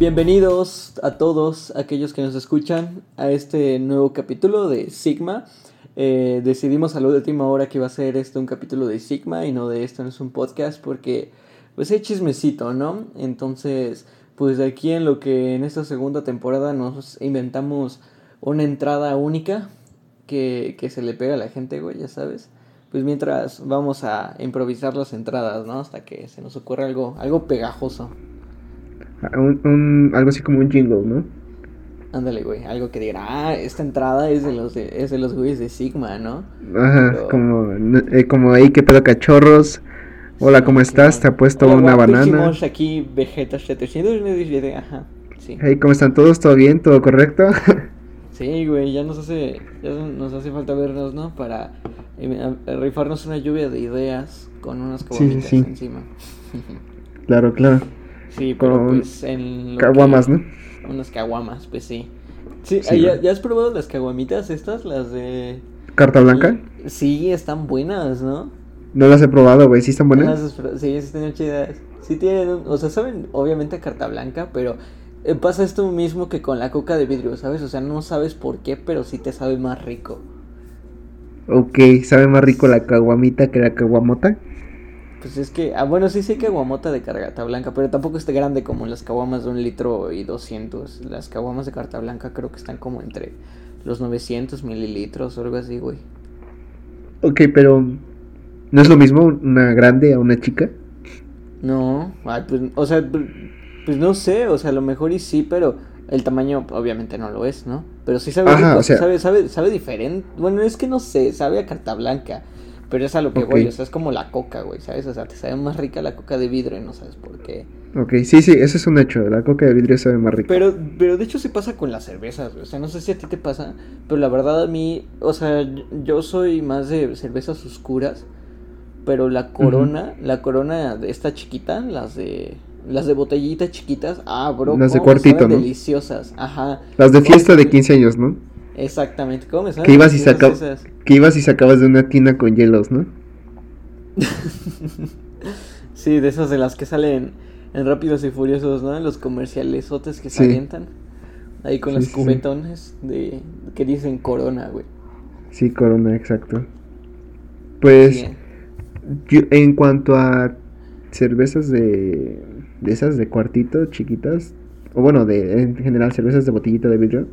Bienvenidos a todos aquellos que nos escuchan a este nuevo capítulo de Sigma. Eh, decidimos a la última hora que iba a ser este un capítulo de Sigma y no de esto no es un podcast porque pues hay chismecito, ¿no? Entonces, pues de aquí en lo que en esta segunda temporada nos inventamos una entrada única que, que se le pega a la gente, güey, ya sabes. Pues mientras vamos a improvisar las entradas, ¿no? Hasta que se nos ocurra algo, algo pegajoso. Un, un- algo así como un jingle, ¿no? Ándale, güey, algo que diga, ah, esta entrada es de los de, es de los güeyes de Sigma, ¿no? Ajá, Pero- como, eh, como ahí, ¿qué pedo cachorros? Hola, ¿cómo estás? Te ha puesto Hola, una banana. aquí Vegeta 797, ajá, sí. Hey, ¿cómo están todos? ¿Todo bien? ¿Todo correcto? Sí, güey, ya nos hace, ya nos hace falta vernos, ¿no? Para eh, rifarnos una lluvia de ideas con unas Sí, sí, sí. encima. claro, claro. Sí, pero Con pues en Caguamas, que- ¿no? Unas caguamas, pues sí. Sí, Sí, ¿ya, güey. ¿ya has probado las caguamitas estas? Las de... ¿Carta blanca? Sí, están buenas, ¿no? No las he probado, güey. ¿Sí están buenas? Las Sí, sí están chidas. Sí tienen, un- o sea, saben obviamente a carta blanca, pero eh, pasa esto mismo que con la coca de vidrio, ¿sabes? O sea, no sabes por qué, pero sí te sabe más rico. Ok, ¿sabe más rico la caguamita que la caguamota? Pues es que, ah, bueno, sí, sí que caguamota de carta blanca, pero tampoco está grande como las caguamas de un litro y 200. Las caguamas de carta blanca creo que están como entre los 900 mililitros o algo así, güey. Ok, pero ¿no es lo mismo una grande a una chica? No, ay, pues, o sea, pues, pues no sé, o sea, a lo mejor y sí, pero el tamaño obviamente no lo es, ¿no? Pero sí sabe Ajá, rico, o sea- sabe, sabe, sabe diferente. Bueno, es que no sé, sabe a carta blanca, pero es a lo que voy, o sea, es como la coca, güey, ¿sabes? O sea, te sabe más rica la coca de vidrio y no sabes por qué. Ok, sí, sí, eso es un hecho. La coca de vidrio sabe más rica. Pero, pero de hecho sí pasa con las cervezas, güey. O sea, no sé si a ti te pasa, pero la verdad a mí, o sea, yo- soy más de cervezas oscuras, pero la corona, la corona de esta chiquita, las de las de botellita chiquitas, ah, bro, Las de cuartito, ¿no? deliciosas. Ajá. Las de ¿Cómo fiesta de saben- 15 años, ¿no? Exactamente, ¿cómo me Que ibas y saca-? Que ibas y sacabas de una tina con hielos, ¿no? Sí, de esas de las que salen en Rápidos y Furiosos, ¿no? En los comerciales otros que se Sí. avientan. Ahí con Sí, los sí. cubetones de que dicen corona, güey. Sí, corona, exacto. Pues yo, en cuanto a cervezas de, de esas de cuartito, chiquitas, o bueno, de en general cervezas de botellita de vidrio,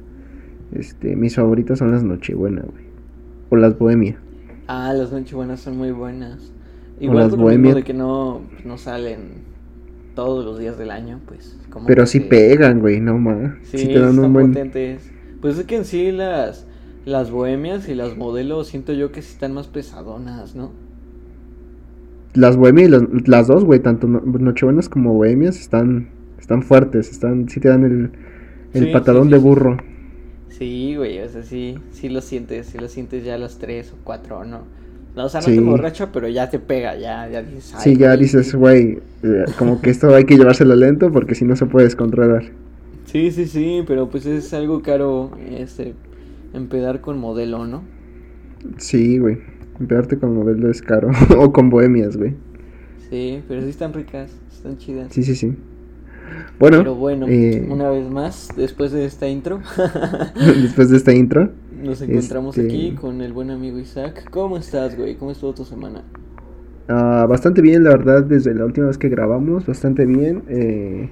este, mis favoritas son las Nochebuena, güey. O las Bohemia. Ah, las nochebuenas son muy buenas. O Igual las por de que no, no salen todos los días del año, pues. Como Pero sí te- pegan, güey, no más. Sí, Sí, te dan están un buen... potentes. Pues es que en sí las, las bohemias y las modelos siento yo que sí están más pesadonas, ¿no? Las Bohemias y las, las dos, güey, tanto no- Nochebuenas como Bohemias están, están fuertes, están, sí te dan el, el Sí, patadón sí, de burro. Sí, güey, o sea, sí, sí lo sientes, sí lo sientes ya a las tres o cuatro, ¿no? No, o sea, no Sí. te borracha, pero ya te pega, ya, ya dices, ay, Sí, ya güey. dices, güey, eh, como que esto hay que llevárselo lento porque si no se puede descontrolar. Sí, sí, sí, pero pues es algo caro, este, empedar con modelo, ¿no? Sí, güey. Empezarte con modelo es caro. o con bohemias, güey. Sí, pero sí están ricas, están chidas. Sí, sí, sí. Bueno, Pero bueno, eh, una vez más, después de esta intro, después de esta intro, nos encontramos Este- aquí con el buen amigo Isaac. ¿Cómo estás, güey? ¿Cómo estuvo tu semana? ah, bastante bien, la verdad, desde la última vez que grabamos, bastante bien. Eh,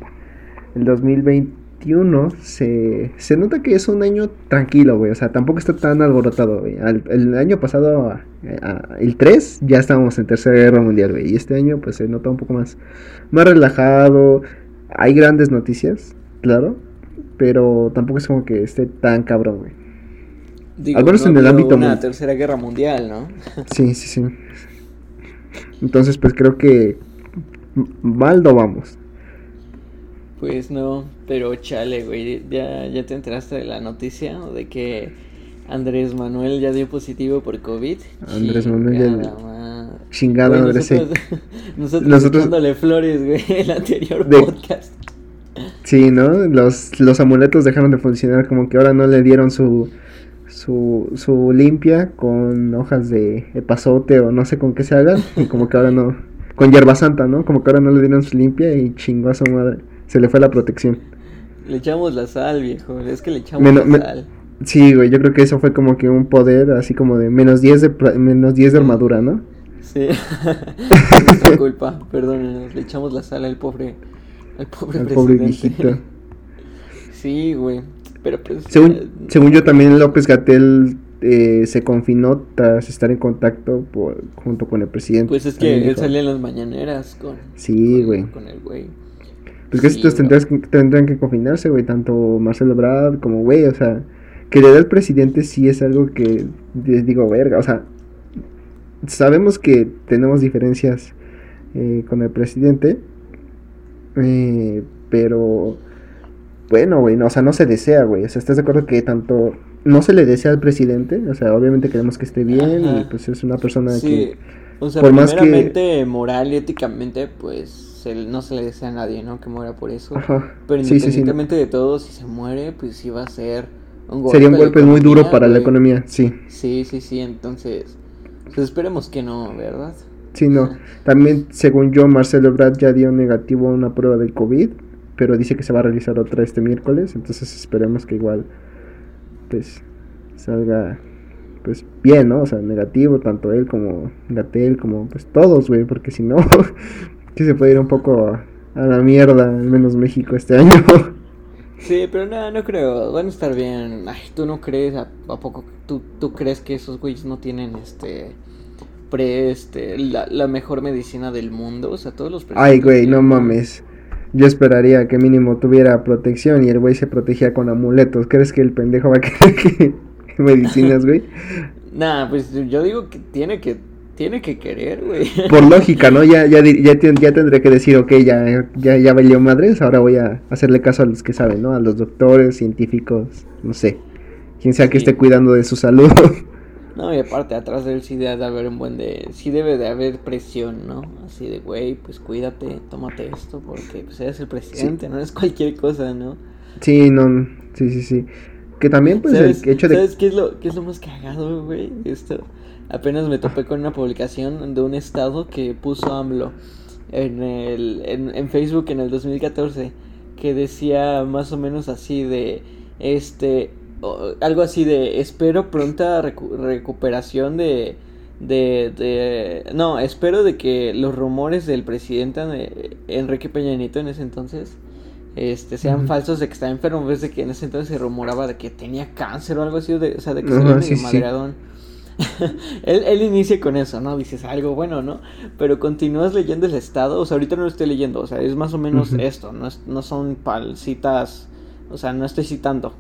el 2021 se, se nota que es un año tranquilo, güey. O sea, tampoco está tan alborotado, güey. Al- el año pasado, el 3, ya estábamos en Tercera Guerra Mundial, güey. Y este año, pues se nota un poco más, más relajado. Hay grandes noticias, claro. Pero tampoco es como que esté tan cabrón, güey. Digo, Al menos no en el ámbito una tercera guerra mundial, ¿no? Sí, sí, sí. Entonces, pues creo que mal no vamos. Pues no, pero chale, güey, ya, ya te enteraste de la noticia de que Andrés Manuel ya dio positivo por COVID. Andrés Manuel ya- Chingada madre. Güey, Andrés, sí. nosotros, nosotros, Nosotros- echándole flores, güey, el anterior De- podcast. Sí, ¿no? Los, los amuletos dejaron de funcionar, como que ahora no le dieron su, su, su limpia con hojas de epazote o no sé con qué se hagan, y como que ahora no, con hierba santa, ¿no? Como que ahora no le dieron su limpia y chingó a su madre, se le fue la protección. Le echamos la sal, viejo. Es que le echamos la sal. Sí, güey, yo creo que eso fue como que un poder así como de menos 10 de, menos 10 de armadura, ¿no? Sí. es nuestra culpa, perdónenos. Le echamos la sal al pobre. Al pobre al Pobre viejito. sí, güey. Pero pues. Según, eh, según yo, también López Gatel eh, se confinó tras estar en contacto por, junto con el presidente. Pues es que él salía en las mañaneras con, sí, güey. Con, el güey. Pues que estos tendrán que confinarse, güey, tanto Marcelo Brad como güey, o sea, que le al presidente sí es algo que les digo, verga, o sea, sabemos que tenemos diferencias eh, con el presidente, eh, pero bueno, güey, no, o sea, no se desea, güey, o sea, ¿estás de acuerdo que tanto no se le desea al presidente, o sea, obviamente queremos que esté bien y pues es una persona que o sea, por más que moral y éticamente, pues no se le desea a nadie, ¿no? Que muera por eso. Pero independientemente de todo, si se muere, pues sí va a ser un golpe. Sería un golpe muy duro para la economía, sí. Sí, sí, sí, entonces, pues esperemos que no, ¿verdad? Sí, no. También, según yo, Marcelo Brad ya dio negativo a una prueba del COVID, pero dice que se va a realizar otra este miércoles, entonces esperemos que igual pues salga pues bien, ¿no? O sea, negativo, tanto él como Gatel, como pues todos, güey, porque si no, que se puede ir un poco a, la mierda, al menos México este año. Sí, pero no, no creo, van a estar bien. Ay, ¿tú no crees? ¿A, poco tú, tú crees que esos güeyes no tienen este pre, este, la, la mejor medicina del mundo? O sea, todos los Ay, güey, no mames. Yo esperaría que mínimo tuviera protección y el güey se protegía con amuletos. ¿Crees que el pendejo va a querer que medicinas, güey? Nah, pues yo digo que tiene que tiene que querer, güey. Por lógica, ¿no? Ya, ya, ya, ya tendré que decir, ok, ya, ya, ya valió madres, ahora voy a hacerle caso a los que saben, ¿no? A los doctores, científicos, no sé. Quien sea que esté cuidando de su salud. No, y aparte, atrás de él sí debe de haber un buen de... Sí debe de haber presión, ¿no? Así de, güey, pues cuídate, tómate esto, porque pues eres el presidente, no es cualquier cosa, ¿no? Sí, no, sí, sí, sí. Que también, pues, el hecho de... ¿Sabes qué es lo, qué es lo más cagado, güey? Esto, apenas me topé con una publicación de un estado que puso AMLO en, el, en, en Facebook en el 2014, que decía más o menos así de, este algo así de espero pronta recuperación de, de, no espero de que los rumores del presidente eh, Enrique Peña Nieto en ese entonces este sean falsos de que está enfermo en vez de que en ese entonces se rumoraba de que tenía cáncer o algo así de, o sea de que se sí, madreadón él, él inicia con eso, ¿no? Dices algo bueno, ¿no? Pero continúas leyendo el estado, o sea, ahorita no lo estoy leyendo, o sea, es más o menos esto, no, no son pal citas, o sea, no estoy citando,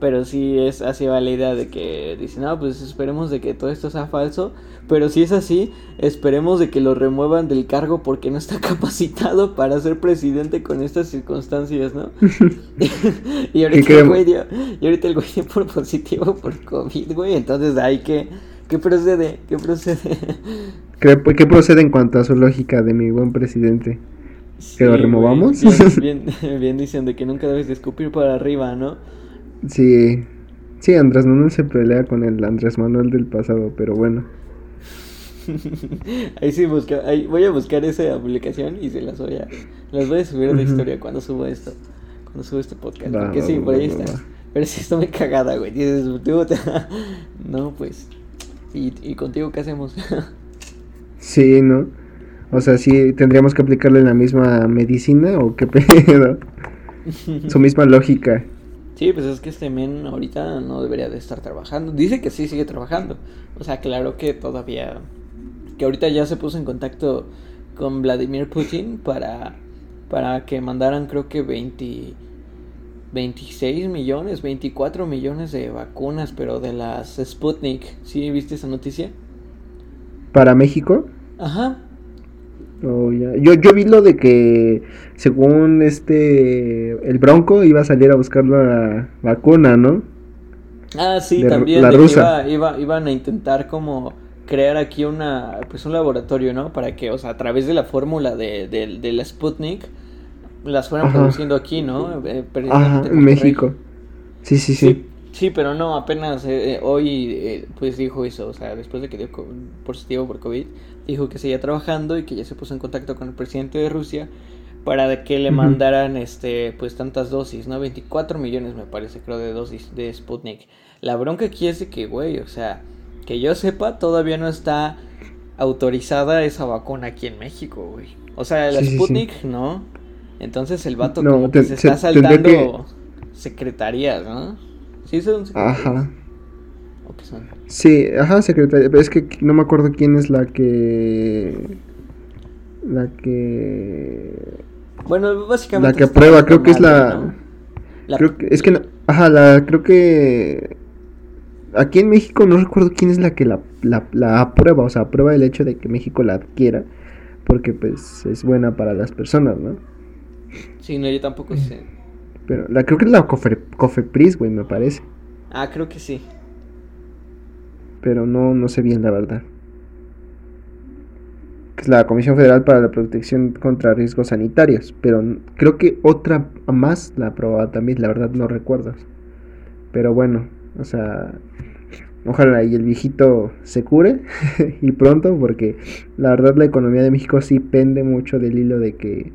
pero sí es así va la idea de que dicen, no, pues esperemos de que todo esto sea falso, pero si es así, esperemos de que lo remuevan del cargo porque no está capacitado para ser presidente con estas circunstancias, ¿no? y, ahorita el güey dio, y ahorita el güey dio por positivo por COVID, güey, entonces hay que... ¿Qué procede? ¿Qué procede? ¿Qué, procede en cuanto a su lógica de mi buen presidente? ¿Que lo removamos? bien, bien, bien dicen de que nunca debes de escupir para arriba, ¿no? Sí, sí, Andrés Manuel se pelea con el Andrés Manuel del pasado, pero bueno. ahí sí busca, ahí voy a buscar esa publicación y se las voy a, las voy a subir de historia cuando subo esto, cuando subo este podcast, porque sí, por ahí está. Pero sí está muy cagada, güey. Dices, no, pues, ¿y, ¿y contigo qué hacemos? sí, ¿no? O sea, sí, tendríamos que aplicarle la misma medicina o qué pedo. Su misma lógica. Sí, pues es que este men ahorita no debería de estar trabajando. Dice que sí sigue trabajando. O sea, claro que todavía... Que ahorita ya se puso en contacto con Vladimir Putin para, para que mandaran creo que 20, 26 millones, 24 millones de vacunas, pero de las Sputnik. ¿Sí viste esa noticia? ¿Para México? Ajá. Oh, yo, yo vi lo de que según este el Bronco iba a salir a buscar la vacuna, ¿no? Ah, sí, también. La rusa. Iba, iban a intentar como crear aquí una pues un laboratorio, ¿no? Para que, o sea, a través de la fórmula de, de, la Sputnik las fueran produciendo aquí, ¿no? Eh, Ajá, en México. Sí, sí, sí, sí. pero no, apenas eh, eh, hoy pues dijo eso, o sea, después de que dio positivo por COVID, dijo que seguía trabajando y que ya se puso en contacto con el presidente de Rusia para que le mandaran este pues tantas dosis, ¿no? 24 millones me parece, creo, de dosis de Sputnik. La bronca aquí es de que, güey, o sea, que yo sepa, todavía no está autorizada esa vacuna aquí en México, güey. O sea, la Sputnik, ¿no? Entonces el vato como que se, está saltando secretarías, ¿no? Sí, son secretarias. Ajá. ¿O qué son? Sí, ajá, secretaría. Es que no me acuerdo quién es la que... La que... Bueno, básicamente... La que aprueba, creo que es la... Creo que, es que, no... ajá, la, creo que aquí en México no recuerdo quién es la que la, la, aprueba, o sea, aprueba el hecho de que México la adquiera, porque pues es buena para las personas, ¿no? Sí, no, yo tampoco sé. Pero la, creo que es la Cofepris, güey, me parece. Ah, creo que sí. Pero no, no sé bien la verdad. Que es la Comisión Federal para la Protección contra Riesgos Sanitarios. Pero creo que otra más la aprobaba también, la verdad no recuerdo. Pero bueno, o sea, ojalá y el viejito se cure y pronto, porque la verdad la economía de México sí pende mucho del hilo de que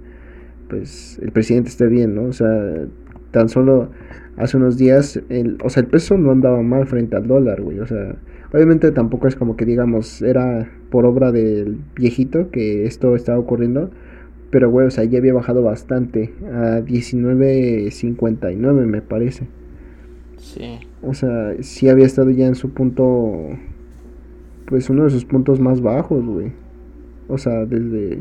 pues el presidente esté bien, ¿no? O sea, tan solo hace unos días, el, o sea, el peso no andaba mal frente al dólar, güey, o sea, obviamente tampoco es como que digamos, era por obra del viejito que esto estaba ocurriendo, pero güey, o sea, ya había bajado bastante, a 19.59 me parece. Sí. O sea, sí había estado ya en su punto, pues uno de sus puntos más bajos, güey. O sea, desde,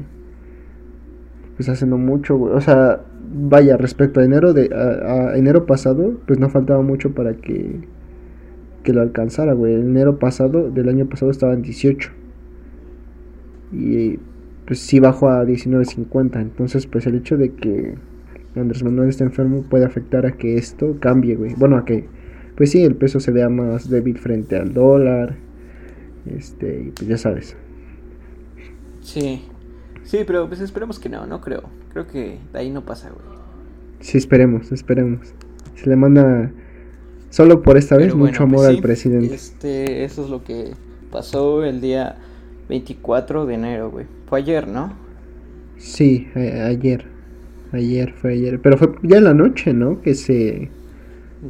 pues hace no mucho, güey. O sea, vaya, respecto a enero de, a, enero pasado, pues no faltaba mucho para que, que lo alcanzara, güey. enero pasado, del año pasado estaba en 18. Y pues sí bajó a 19.50. Entonces, pues el hecho de que Andrés Manuel esté enfermo puede afectar a que esto cambie, güey. Bueno, a que pues sí, el peso se vea más débil frente al dólar. Este, pues ya sabes. Sí. Sí, pero pues esperemos que no, no creo. Creo que de ahí no pasa, güey. Sí, esperemos, esperemos. Se le manda solo por esta vez mucho pues amor al presidente. Este, eso es lo que pasó el día 24 de enero, güey. Fue ayer, ¿no? Sí, ayer. Ayer fue ayer, pero fue ya en la noche, ¿no? Que se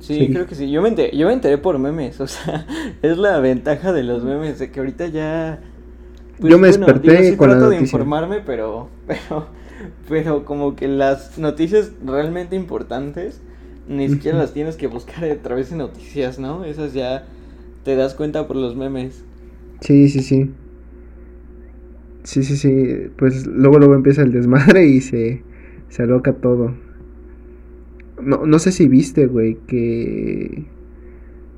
Sí, creo que sí. Yo me, enteré, yo me enteré por memes. O sea, es la ventaja de los memes, de que ahorita ya... Pues, yo me desperté con trato de informarme, pero, pero, pero como que las noticias realmente importantes ni siquiera las tienes que buscar a través de noticias, ¿no? Esas ya te das cuenta por los memes. Sí, sí, sí. Sí, sí, sí. Pues luego luego empieza el desmadre y se, se aloca todo. No, no sé si viste, güey, que...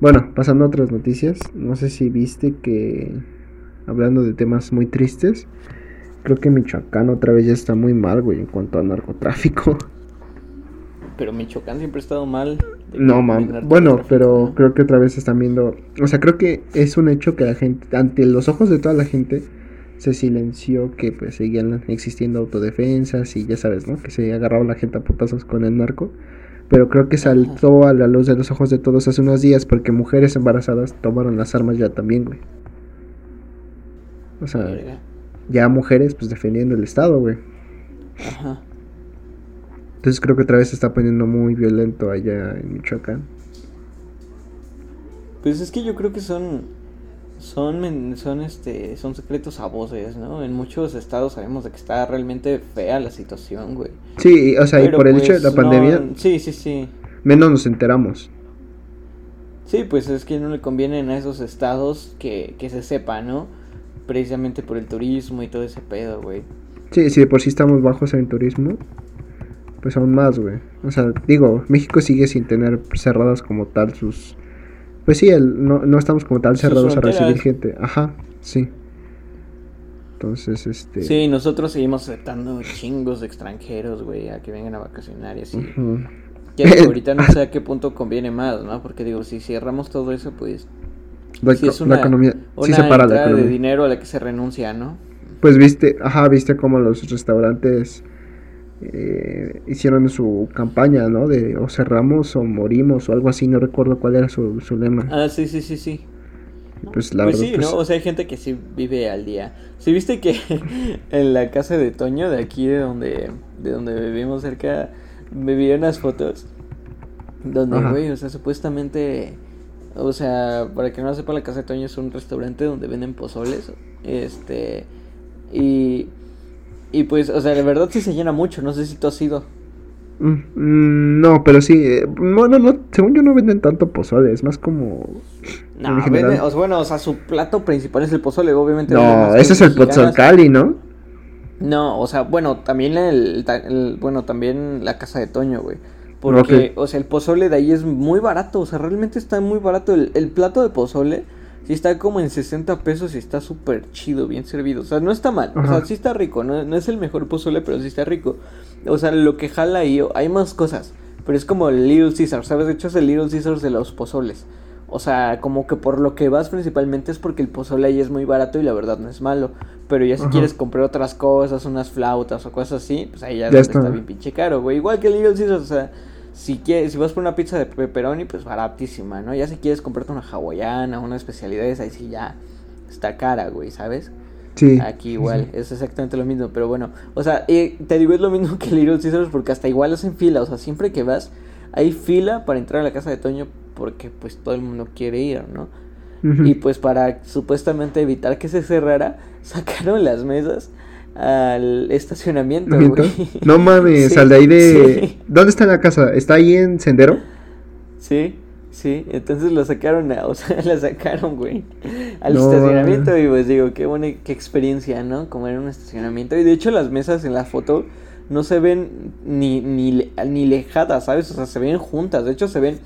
Bueno, pasando a otras noticias, no sé si viste que... Hablando de temas muy tristes, creo que Michoacán otra vez ya está muy mal, güey, en cuanto a narcotráfico. Pero Michoacán siempre ha estado mal. No, man. Bueno, pero creo que otra vez están viendo. O sea, creo que es un hecho que la gente, ante los ojos de toda la gente, se silenció que pues seguían existiendo autodefensas y ya sabes, ¿no? Que se agarraba la gente a putazos con el narco pero creo que saltó a la luz de los ojos de todos hace unos días porque mujeres embarazadas tomaron las armas ya también, güey. O sea, ya mujeres pues defendiendo el Estado, güey. Ajá. Entonces creo que otra vez se está poniendo muy violento allá en Michoacán. Pues es que yo creo que son son, son, este, son secretos a voces, ¿no? En muchos estados sabemos de que está realmente fea la situación, güey. Sí, o sea, y por el hecho de la pues, pandemia. Sí, sí, sí. Menos nos enteramos. Sí, pues es que no le convienen a esos estados que, que se sepa, ¿no? Precisamente por el turismo y todo ese pedo, güey. Sí, si de por sí estamos bajos en turismo, pues aún más, güey. O sea, digo, México sigue sin tener cerradas como tal sus pues sí, el, no, no estamos como tal cerrados a recibir gente. Ajá, sí. Entonces, este... Sí, nosotros seguimos aceptando chingos de extranjeros, güey, a que vengan a vacacionar y así. Ya ahorita no sé a qué punto conviene más, ¿no? Porque digo, si cerramos todo eso, pues... La, es una, economía sí para la economía. de dinero a la que se renuncia, ¿no? Pues viste, ajá, viste como los restaurantes eh, hicieron su campaña, ¿no? De o cerramos o morimos o algo así, no recuerdo cuál era su, su lema. Ah, sí, sí, sí, sí. Pues la Pues verdad. sí, pues, ¿no? O sea, hay gente que sí vive al día. ¿Sí viste que en la casa de Toño, de aquí de donde, de donde vivimos cerca, me vi unas fotos donde, güey, o sea, supuestamente, o sea, para que no lo sepa, la casa de Toño es un restaurante donde venden pozoles, este, y, y pues, o sea, la verdad sí se llena mucho, no sé si tú has ido. mm, mm, no, pero sí. eh, Bueno, no, según yo no venden tanto pozole, es más como. No, en general. venden- o sea, bueno, o sea, su plato principal es el pozole, obviamente. No, ese es el. Pozzolcali, ¿no? No, o sea, bueno, también el, ta- el- bueno, también la casa de Toño, güey. Porque, o sea, el pozole de ahí es muy barato, o sea, realmente está muy barato. El, el plato de pozole sí está como en 60 pesos y está súper chido, bien servido. O sea, no está mal, o sea, sí está rico, no, no es el mejor pozole, pero sí está rico. O sea, lo que jala ahí, hay más cosas, pero es como el Little Caesar, ¿sabes? De hecho es el Little Caesar de los pozoles. O sea, como que por lo que vas principalmente es porque el pozole ahí es muy barato y la verdad no es malo. Pero ya si Ajá. quieres comprar otras cosas, unas flautas o cosas así, pues ahí ya, está. está bien pinche caro, güey. Igual que el Little Caesars, o sea, si quieres, si vas por una pizza de pepperoni, pues baratísima, ¿no? Ya si quieres comprarte una hawaiana, una especialidades, ahí sí ya está cara, güey, ¿sabes? Sí. Aquí igual, es exactamente lo mismo, pero bueno, o sea, eh, te digo es lo mismo que el Little Caesars porque hasta igual hacen fila, o sea, siempre que vas hay fila para entrar a la casa de Toño porque pues todo el mundo quiere ir, ¿no? Y pues para supuestamente evitar que se cerrara, sacaron las mesas al estacionamiento, güey. No mames, Sí, al de ahí de. sí. ¿Dónde está la casa? ¿Está ahí en Sendero? Sí, sí, entonces lo sacaron, a- o sea, la sacaron, güey, al No, estacionamiento y pues digo, qué buena qué experiencia, ¿no? Como en un estacionamiento y de hecho las mesas en la foto no se ven ni, ni, ni lejadas, ¿sabes? O sea, se ven juntas, de hecho se ven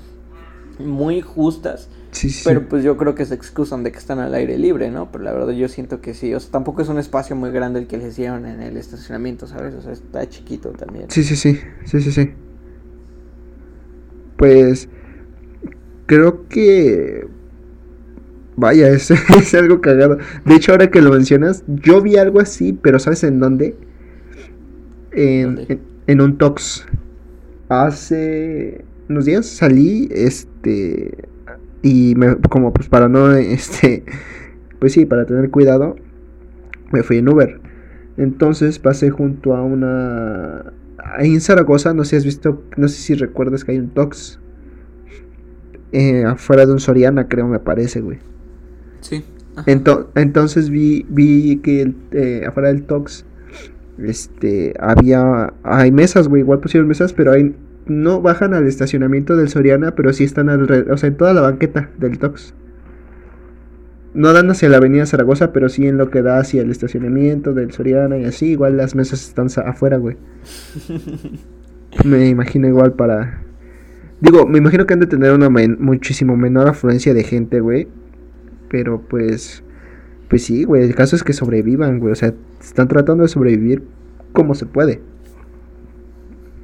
muy justas, Sí, sí. pero pues yo creo que se excusan de que están al aire libre, ¿no? Pero la verdad yo siento que sí, o sea, tampoco es un espacio muy grande el que les hicieron en el estacionamiento, ¿sabes? O sea, está chiquito también. Sí, sí, sí. Sí, sí, sí. Pues. Creo que. Vaya, es, es algo cagado. De hecho, ahora que lo mencionas, yo vi algo así, pero ¿sabes en dónde? En, ¿Dónde? en, en un Tox. Hace unos días salí, este. Y me, como pues para no, este. Pues sí, para tener cuidado, me fui en Uber. Entonces pasé junto a una. Ahí en Zaragoza, no sé si has visto, no sé si recuerdas que hay un Tox. Eh, afuera de un Soriana, creo, me parece, güey. Sí. Ento- entonces vi, vi que el, eh, afuera del Tox este, había, hay mesas, güey, igual pusieron mesas, pero hay, no bajan al estacionamiento del Soriana, pero sí están alrededor, o sea, en toda la banqueta del Tox. No dan hacia la avenida Zaragoza, pero sí en lo que da hacia el estacionamiento del Soriana y así, igual las mesas están afuera, güey. Me imagino igual para... Digo, me imagino que han de tener una men- muchísimo menor afluencia de gente, güey. Pero pues... Pues sí, güey, el caso es que sobrevivan, güey. O sea, están tratando de sobrevivir como se puede.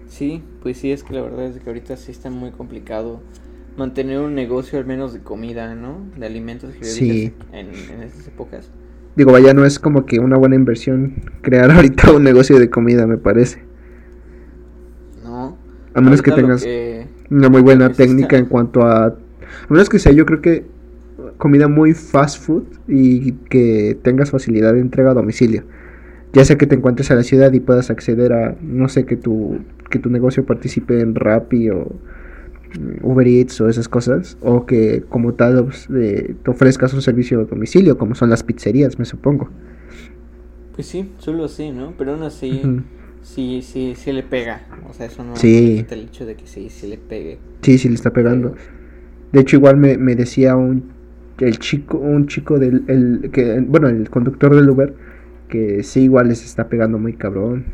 Sí, pues sí, es que la verdad es que ahorita sí está muy complicado mantener un negocio al menos de comida, ¿no? De alimentos que Sí. en, en estas épocas. Digo, vaya, no es como que una buena inversión crear ahorita un negocio de comida, me parece. No. A menos que tengas que- una muy buena pues está- técnica en cuanto a... A menos que sea, yo creo que comida muy fast food y que tengas facilidad de entrega a domicilio. Ya sea que te encuentres a la ciudad y puedas acceder a, no sé, que tu, que tu negocio participe en Rappi o mm, Uber Eats o esas cosas. O que como tal eh, te ofrezcas un servicio a domicilio, como son las pizzerías, me supongo. Pues sí, solo así, ¿no? Pero aún así, sí, sí, sí le pega. O sea, eso no Sí. quita el hecho de que sí, sí le pegue. Sí, sí le está pegando. De hecho, igual me, me decía un el chico, un chico del el, que bueno, el conductor del Uber que sí igual les está pegando muy cabrón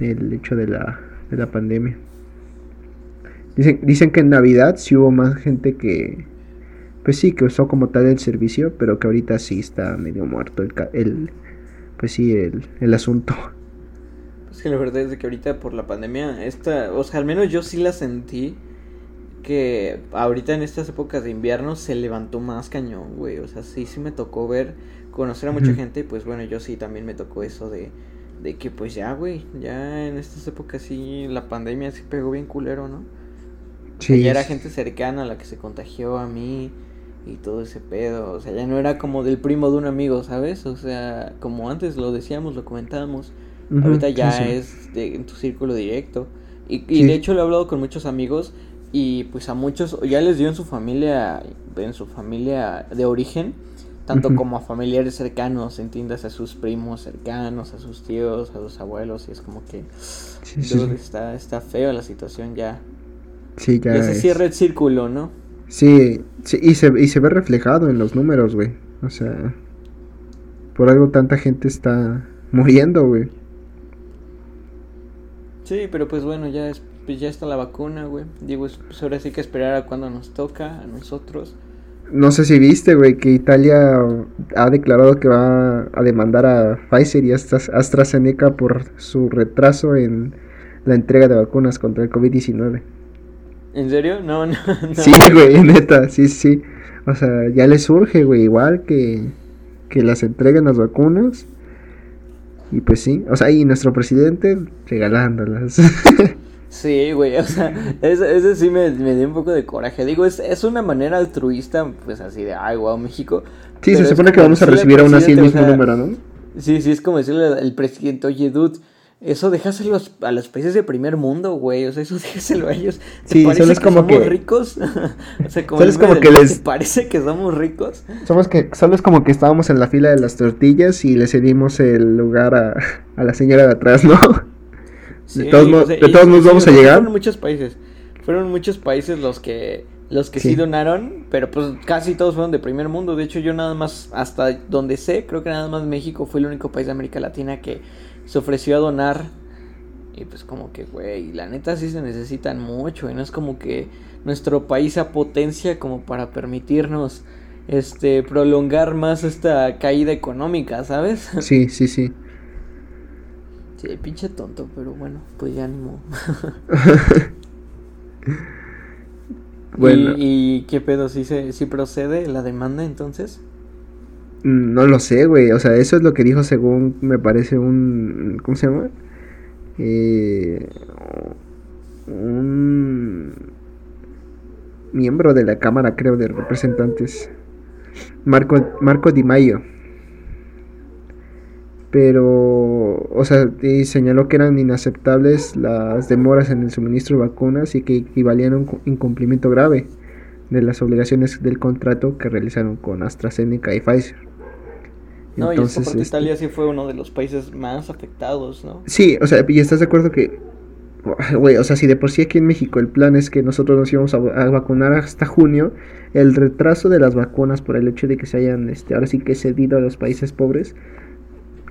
el hecho de la de la pandemia. Dicen dicen que en Navidad sí hubo más gente que pues sí, que usó como tal el servicio, pero que ahorita sí está medio muerto el el pues sí, el, el asunto. Es que la verdad es que ahorita por la pandemia, esta, o sea, al menos yo sí la sentí que ahorita en estas épocas de invierno se levantó más cañón, güey. O sea, sí, sí me tocó ver, conocer a mucha gente y pues bueno, yo sí también me tocó eso de, de que pues ya, güey, ya en estas épocas sí la pandemia sí pegó bien culero, ¿no? O sea, Sí. ya era gente cercana a la que se contagió a mí y todo ese pedo. O sea, ya no era como del primo de un amigo, ¿sabes? O sea, como antes lo decíamos, lo comentábamos. Ahorita ya es de, en tu círculo directo. Y, y de hecho lo he hablado con muchos amigos y pues a muchos ya les dio en su familia, en su familia de origen, tanto como a familiares cercanos, entiendas, a sus primos cercanos, a sus tíos, a sus abuelos, y es como que está, está feo la situación ya. Sí, ya. se cierra el círculo, ¿no? Sí, sí y, se, y se ve reflejado en los números, güey. O sea, por algo tanta gente está muriendo, güey. Sí, pero pues bueno, ya es, pues ya está la vacuna, güey. Digo, pues ahora sí que esperar a cuando nos toca, a nosotros. No sé si viste, güey, que Italia ha declarado que va a demandar a Pfizer y a AstraZeneca por su retraso en la entrega de vacunas contra el COVID-19. ¿En serio? No, no, no. Sí, güey, neta, sí, sí. O sea, ya les surge, güey, igual que, que las entreguen las vacunas. Y pues sí, o sea, y nuestro presidente regalándolas. Sí, güey, o sea, ese, sí me, dio un poco de coraje. Digo, es, es una manera altruista, pues así de, ay, wow, México. Sí, se supone que vamos a recibir aún así el mismo número, ¿no? Sí, sí, es como decirle al presidente, oye, dude, eso déjaselo a los países de primer mundo, güey. O sea, eso déjaselo a ellos. ¿Te sí, parece es que como somos que... ricos? o sea, como, es como que les... ¿Te parece que somos ricos? Somos que, solo es como que estábamos en la fila de las tortillas y le cedimos el lugar a, a la señora de atrás, ¿no? De todos, modos, de todos modos vamos a llegar. Fueron muchos países. Fueron muchos países los que los que sí. donaron, pero pues casi todos fueron de primer mundo. De hecho, yo nada más, hasta donde sé, creo que nada más México fue el único país de América Latina que se ofreció a donar. Y pues como que, güey, la neta sí se necesitan mucho. Y no es como que nuestro país sea potencia como para permitirnos este prolongar más esta caída económica, ¿sabes? Sí, sí, sí. Sí, pinche tonto, pero bueno, pues ya ánimo. bueno. ¿Y, qué pedo? ¿Sí, se, ¿Sí procede la demanda entonces? Mm, no lo sé, güey. O sea, eso es lo que dijo según me parece un... ¿Cómo se llama? Eh, un miembro de la Cámara, creo, de Representantes. Marco, Marco Di Maio pero, o sea, señaló que eran inaceptables las demoras en el suministro de vacunas y que equivalían a un incumplimiento grave de las obligaciones del contrato que realizaron con AstraZeneca y Pfizer. No, Entonces, y eso porque Italia sí fue uno de los países más afectados, ¿no? Sí, o sea, y estás de acuerdo que, güey, o sea, si de por sí aquí en México el plan es que nosotros nos íbamos a, vacunar hasta junio, el retraso de las vacunas por el hecho de que se hayan, este, ahora sí que cedido a los países pobres,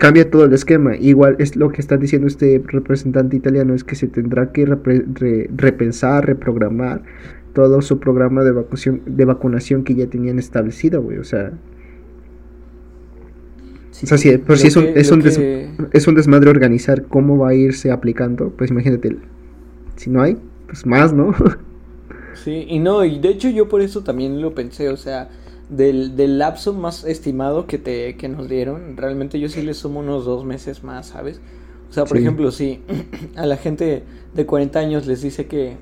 cambia todo el esquema. Igual es lo que está diciendo este representante italiano, es que se tendrá que repensar, reprogramar todo su programa de vacunación, de vacunación que ya tenían establecido, güey. O sea, o sea, si, por si es un, es, un es un desmadre organizar cómo va a irse aplicando, pues imagínate, si no hay, pues más, ¿no? Sí, y no, y de hecho yo por eso también lo pensé, o sea, del, del lapso más estimado que, te, que nos dieron, realmente yo sí le sumo unos dos meses más, ¿sabes? O sea, por ejemplo, si a la gente de 40 años les dice que,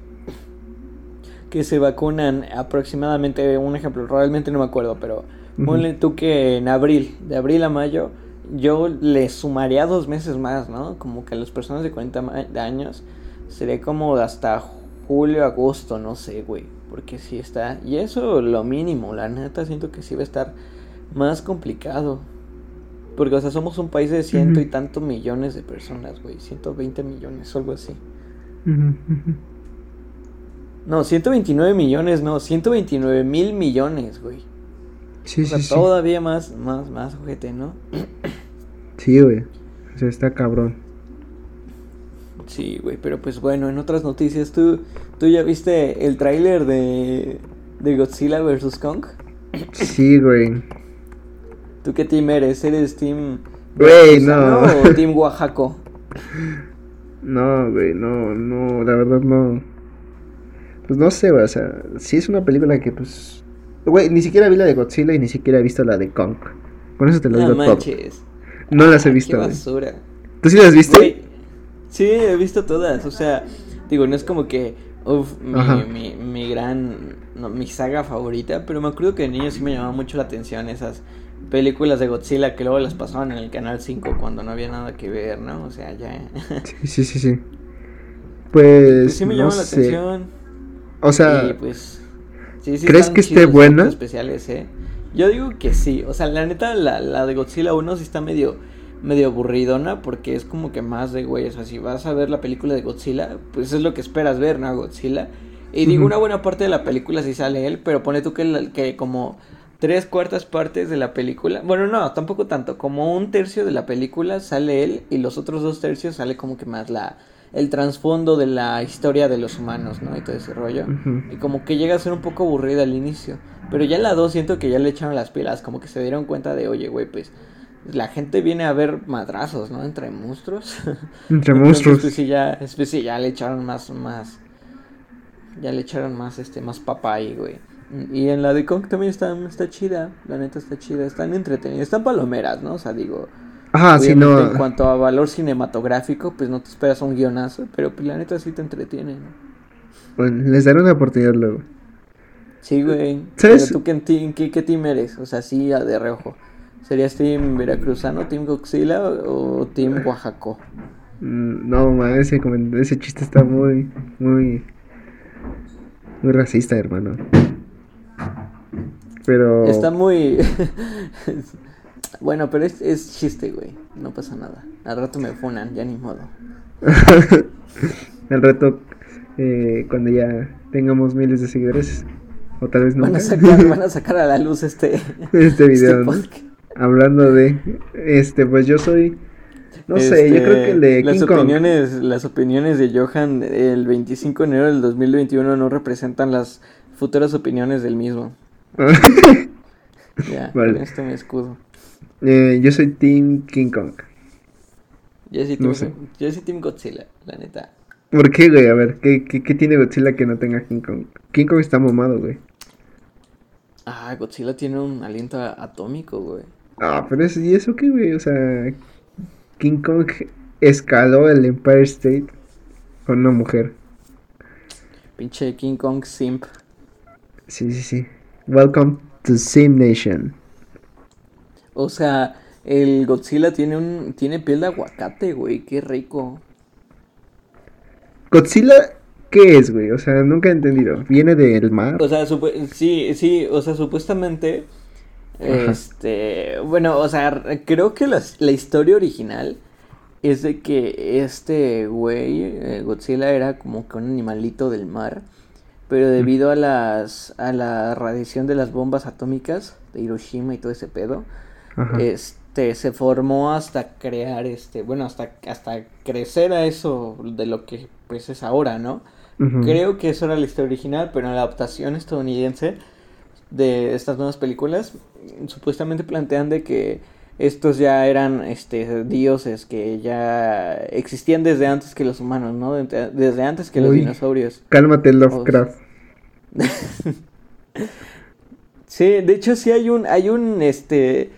que se vacunan aproximadamente, un ejemplo, realmente no me acuerdo, pero ponle tú que en abril, de abril a mayo, yo le sumaría dos meses más, ¿no? Como que a las personas de 40 años sería como hasta julio, agosto, no sé, güey. Porque sí está. Y eso lo mínimo, la neta siento que sí va a estar más complicado. Porque, o sea, somos un país de ciento y tantos millones de personas, güey. 120 millones, algo así. No, 129 millones, no, 129 mil millones, güey. Sí, o sea, todavía más, más, más, ojete, ¿no? sí, güey. O sea, está cabrón. Sí, güey, pero pues bueno, en otras noticias, ¿tú, tú ya viste el tráiler de, de Godzilla vs. Kong? Sí, güey. ¿Tú qué team eres? ¿Eres team... Güey, no. ¿O team Oaxaco? No, güey, no, no, la verdad no. Pues no sé, güey, o sea, sí es una película que pues... Güey, ni siquiera vi la de Godzilla y ni siquiera he visto la de Kong. Con eso te lo digo no manches. No las he visto, Qué basura. ¿Tú sí las viste? Sí, he visto todas. O sea, digo, no es como que, uff, mi, mi, mi, gran, no, mi saga favorita, pero me acuerdo que de niño sí me llamaba mucho la atención esas películas de Godzilla que luego las pasaban en el canal 5 cuando no había nada que ver, ¿no? O sea, ya. sí, sí, sí, Pues. sí me llama la atención. O sea. pues. ¿Crees que esté buena? Especiales, ¿eh? Yo digo que sí. O sea, la neta, la, la de Godzilla 1 sí está medio medio aburridona porque es como que más de güey, o sea, si vas a ver la película de Godzilla, pues es lo que esperas ver, ¿no? Godzilla. Y digo, una buena parte de la película sí sale él, pero pone tú que, que como tres cuartas partes de la película, bueno, no, tampoco tanto, como un tercio de la película sale él y los otros dos tercios sale como que más la el trasfondo de la historia de los humanos, ¿no? Y todo ese rollo. Y como que llega a ser un poco aburrida al inicio. Pero ya en la 2 siento que ya le echaron las pilas, como que se dieron cuenta de, oye, güey, pues la gente viene a ver madrazos, ¿no? Entre monstruos. Entre monstruos. Pues sí, ya, pues sí, ya le echaron más, más, ya le echaron más, este, más papay, güey. Y en la de Kong también está, está chida, la neta está chida, están entretenidas, están palomeras, ¿no? O sea, digo, Ajá, sí, no. En cuanto a valor cinematográfico, pues no te esperas un guionazo, pero pues la neta sí te entretiene, ¿no? Bueno, les daré una oportunidad luego. Sí, güey. ¿Sabes? ¿Tú qué, qué, qué team eres? O sea, sí, de reojo. ¿Serías Team Veracruzano, Team Godzilla o Team Oaxaco? Mm, no, man, ese, ese chiste está muy, muy, muy racista, hermano. Pero... Está muy... bueno, pero es, es chiste, güey. No pasa nada. Al rato me funan, ya ni modo. Al rato, eh, cuando ya tengamos miles de seguidores, o tal vez no. Van a sacar, van a, sacar a la luz este, este video. Este hablando de este pues yo soy no sé, yo creo que el de las King opiniones, Kong. Las opiniones de Johan el 25 de enero del 2021 no representan las futuras opiniones del mismo. ya, vale. esto me escudo. Eh, yo soy Team King Kong. Yo soy, team, yo soy Team Godzilla, la neta. ¿Por qué, güey? A ver, ¿qué, ¿qué, qué, tiene Godzilla que no tenga King Kong? King Kong está mamado, güey. Ah, Godzilla tiene un aliento atómico, güey. Ah, pero es, ¿y eso qué, güey? O sea, King Kong escaló el Empire State con una mujer. Pinche King Kong simp. Sí, sí, sí. Welcome to Sim Nation. O sea, el Godzilla tiene un tiene piel de aguacate, güey, qué rico. Godzilla ¿Qué es, güey? O sea, nunca he entendido. ¿Viene del mar? O sea, sí, sí, o sea, supuestamente este, bueno, o sea, creo que la, historia original es de que este güey, eh, Godzilla, era como que un animalito del mar, pero debido a las a la radiación de las bombas atómicas de Hiroshima y todo ese pedo, este se formó hasta crear este, bueno, hasta hasta crecer a eso de lo que pues es ahora, ¿no? Creo que eso era la historia original, pero en la adaptación estadounidense de estas nuevas películas supuestamente plantean de que estos ya eran este dioses que ya existían desde antes que los humanos, ¿no? Desde antes que los dinosaurios. Cálmate, Lovecraft. sí, de hecho sí hay un hay un este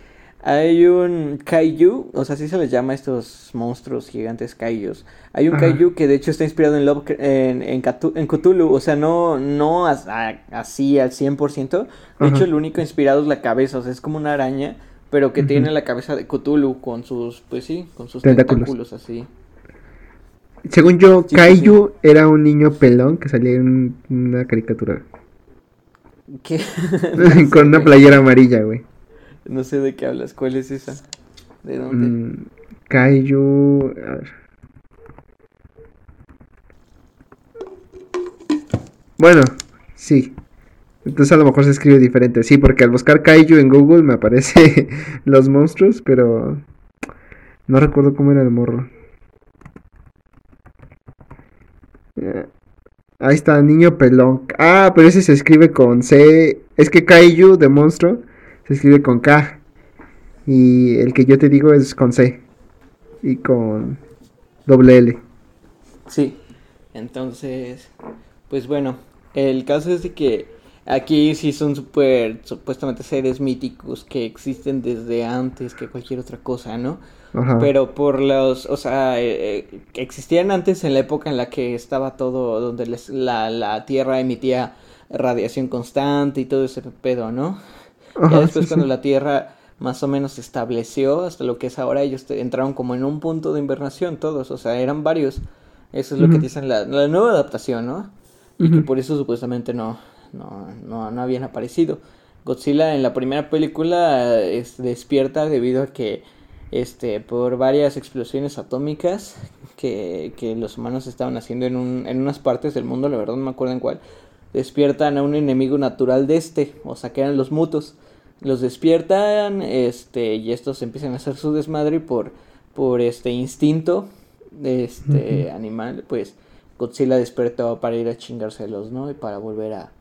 hay un kaiju, o sea, así se les llama a estos monstruos gigantes kaijus. Hay un kaiju que de hecho está inspirado en, Love, en, en, Cthulhu, o sea, no, no así al 100%. De hecho, el único inspirado es la cabeza, o sea, es como una araña, pero que tiene la cabeza de Cthulhu con sus, pues sí, con sus tentáculos, así. Según yo, Kaiju era un niño pelón que salía en una caricatura. ¿Qué? con una playera amarilla, güey. No sé de qué hablas. ¿Cuál es esa? ¿De dónde? Mm, Kaiju. A ver. Bueno, sí. Entonces a lo mejor se escribe diferente. Sí, porque al buscar Kaiju en Google me aparece los monstruos, pero no recuerdo cómo era el morro. Eh, ahí está, niño pelón. Ah, pero ese se escribe con C. Es que Kaiju de monstruo se escribe con K. Y el que yo te digo es con C. Y con doble L. Sí. Entonces, pues bueno, el caso es de que aquí sí son super, supuestamente seres míticos que existen desde antes que cualquier otra cosa, ¿no? Pero por los, o sea, eh, eh, existían antes en la época en la que estaba todo, donde la, la Tierra emitía radiación constante y todo ese pedo, ¿no? Ya después cuando la Tierra más o menos se estableció hasta lo que es ahora, ellos entraron como en un punto de invernación todos, o sea, eran varios. Eso es lo que dicen la, la, nueva adaptación, ¿no? Y que por eso supuestamente no, no, no, no habían aparecido. Godzilla en la primera película este, despierta debido a que este por varias explosiones atómicas que, que los humanos estaban haciendo en, un, en unas partes del mundo, la verdad no me acuerdo en cuál, despiertan a un enemigo natural de este, o sea que eran los mutos. Los despiertan, este, y estos empiezan a hacer su desmadre por, por este instinto este animal, pues Godzilla despertó para ir a chingárselos, ¿no? Y para volver a,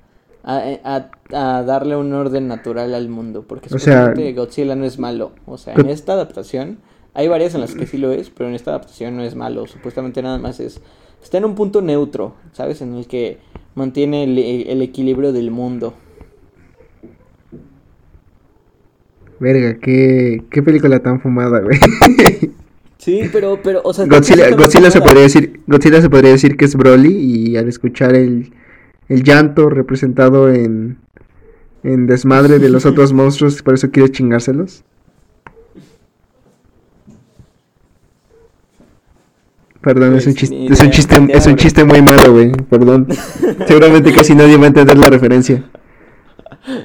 a, a, darle un orden natural al mundo. Porque o sea, Godzilla no es malo. O sea, en esta adaptación, hay varias en las que sí lo es, pero en esta adaptación no es malo. Supuestamente nada más es. Está en un punto neutro, ¿sabes? En el que mantiene el, el equilibrio del mundo. Verga, qué, qué película tan fumada, güey. Sí, pero, pero, o sea, Godzilla, Godzilla se podría decir, Godzilla se podría decir que es Broly y al escuchar el, el llanto representado en, en desmadre de los otros monstruos, por eso quiere chingárselos. Perdón, es un chiste, es un chiste, es un chiste muy malo, güey. Perdón. Seguramente casi nadie va a entender la referencia.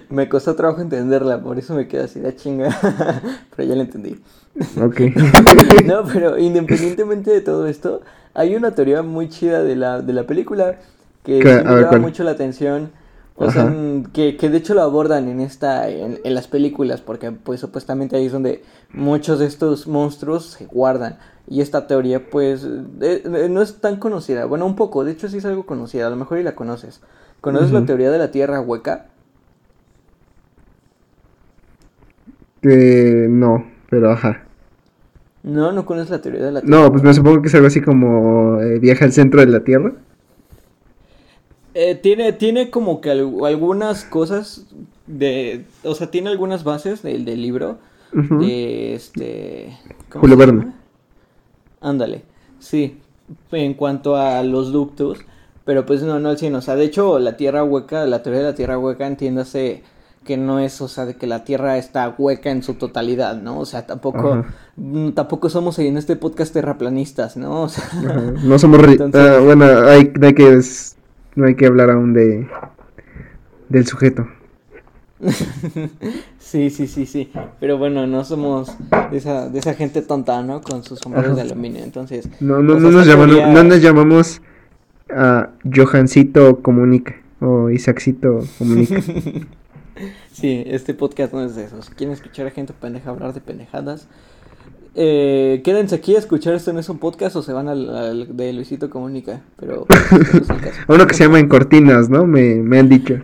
Me costó trabajo entenderla, por eso me quedé así de chinga. pero ya la entendí. Ok. no, pero independientemente de todo esto, hay una teoría muy chida de la, de la película que me llama mucho la atención. O sea, que, que, de hecho lo abordan en esta, en, las películas, porque pues supuestamente ahí es donde muchos de estos monstruos se guardan. Y esta teoría pues eh, eh, no es tan conocida, bueno un poco, de hecho sí es algo conocida, a lo mejor y la conoces. ¿Conoces la teoría de la Tierra hueca? Eh, no, pero ajá. No, no conoces la teoría de la Tierra. No, pues me supongo que es algo así como eh, viaja al centro de la Tierra. Eh, tiene, tiene como que algunas cosas de, o sea, tiene algunas bases del, del libro de este. Julio Verne. Ándale, sí, en cuanto a los ductos, pero pues no, no al 100, o sea, de hecho la Tierra hueca, la teoría de la Tierra hueca, entiéndase que no es, o sea, de que la Tierra está hueca en su totalidad, ¿no? O sea, tampoco, mm, tampoco somos en este podcast terraplanistas, ¿no? O sea, no somos, ah, bueno, hay, hay, que, no hay que hablar aún de, del sujeto. sí, sí, sí, sí, pero bueno, no somos de esa, de esa gente tonta, ¿no? Con sus sombreros de aluminio, entonces. No, no, no, nos, llamamos, no nos llamamos a Johancito Comunica o Isaacito Comunica. Sí, este podcast no es de eso. Si quieren escuchar a gente pendeja hablar de pendejadas, eh, quédense aquí a escuchar esto no es un podcast o se van al, de Luisito Comunica. Pero uno que se llama En Cortinas, ¿no? Me, me han dicho.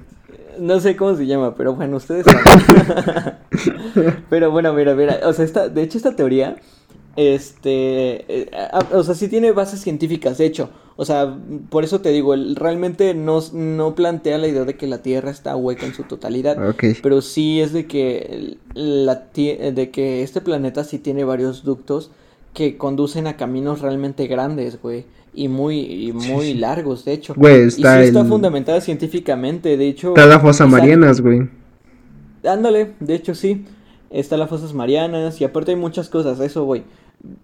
No sé cómo se llama, pero bueno, ustedes saben. pero bueno, mira, mira, o sea, esta, de hecho esta teoría este, eh, o sea, sí tiene bases científicas, de hecho. O sea, por eso te digo, realmente no, no plantea la idea de que la Tierra está hueca en su totalidad. Pero sí es de que, la, de que este planeta sí tiene varios ductos que conducen a caminos realmente grandes, güey. Y muy, muy largos, de hecho. Güey, está y sí está fundamentada científicamente, de hecho. Está la fosa Marianas, güey. Ándale, de hecho sí. Está las fosas Marianas y aparte hay muchas cosas, eso, güey.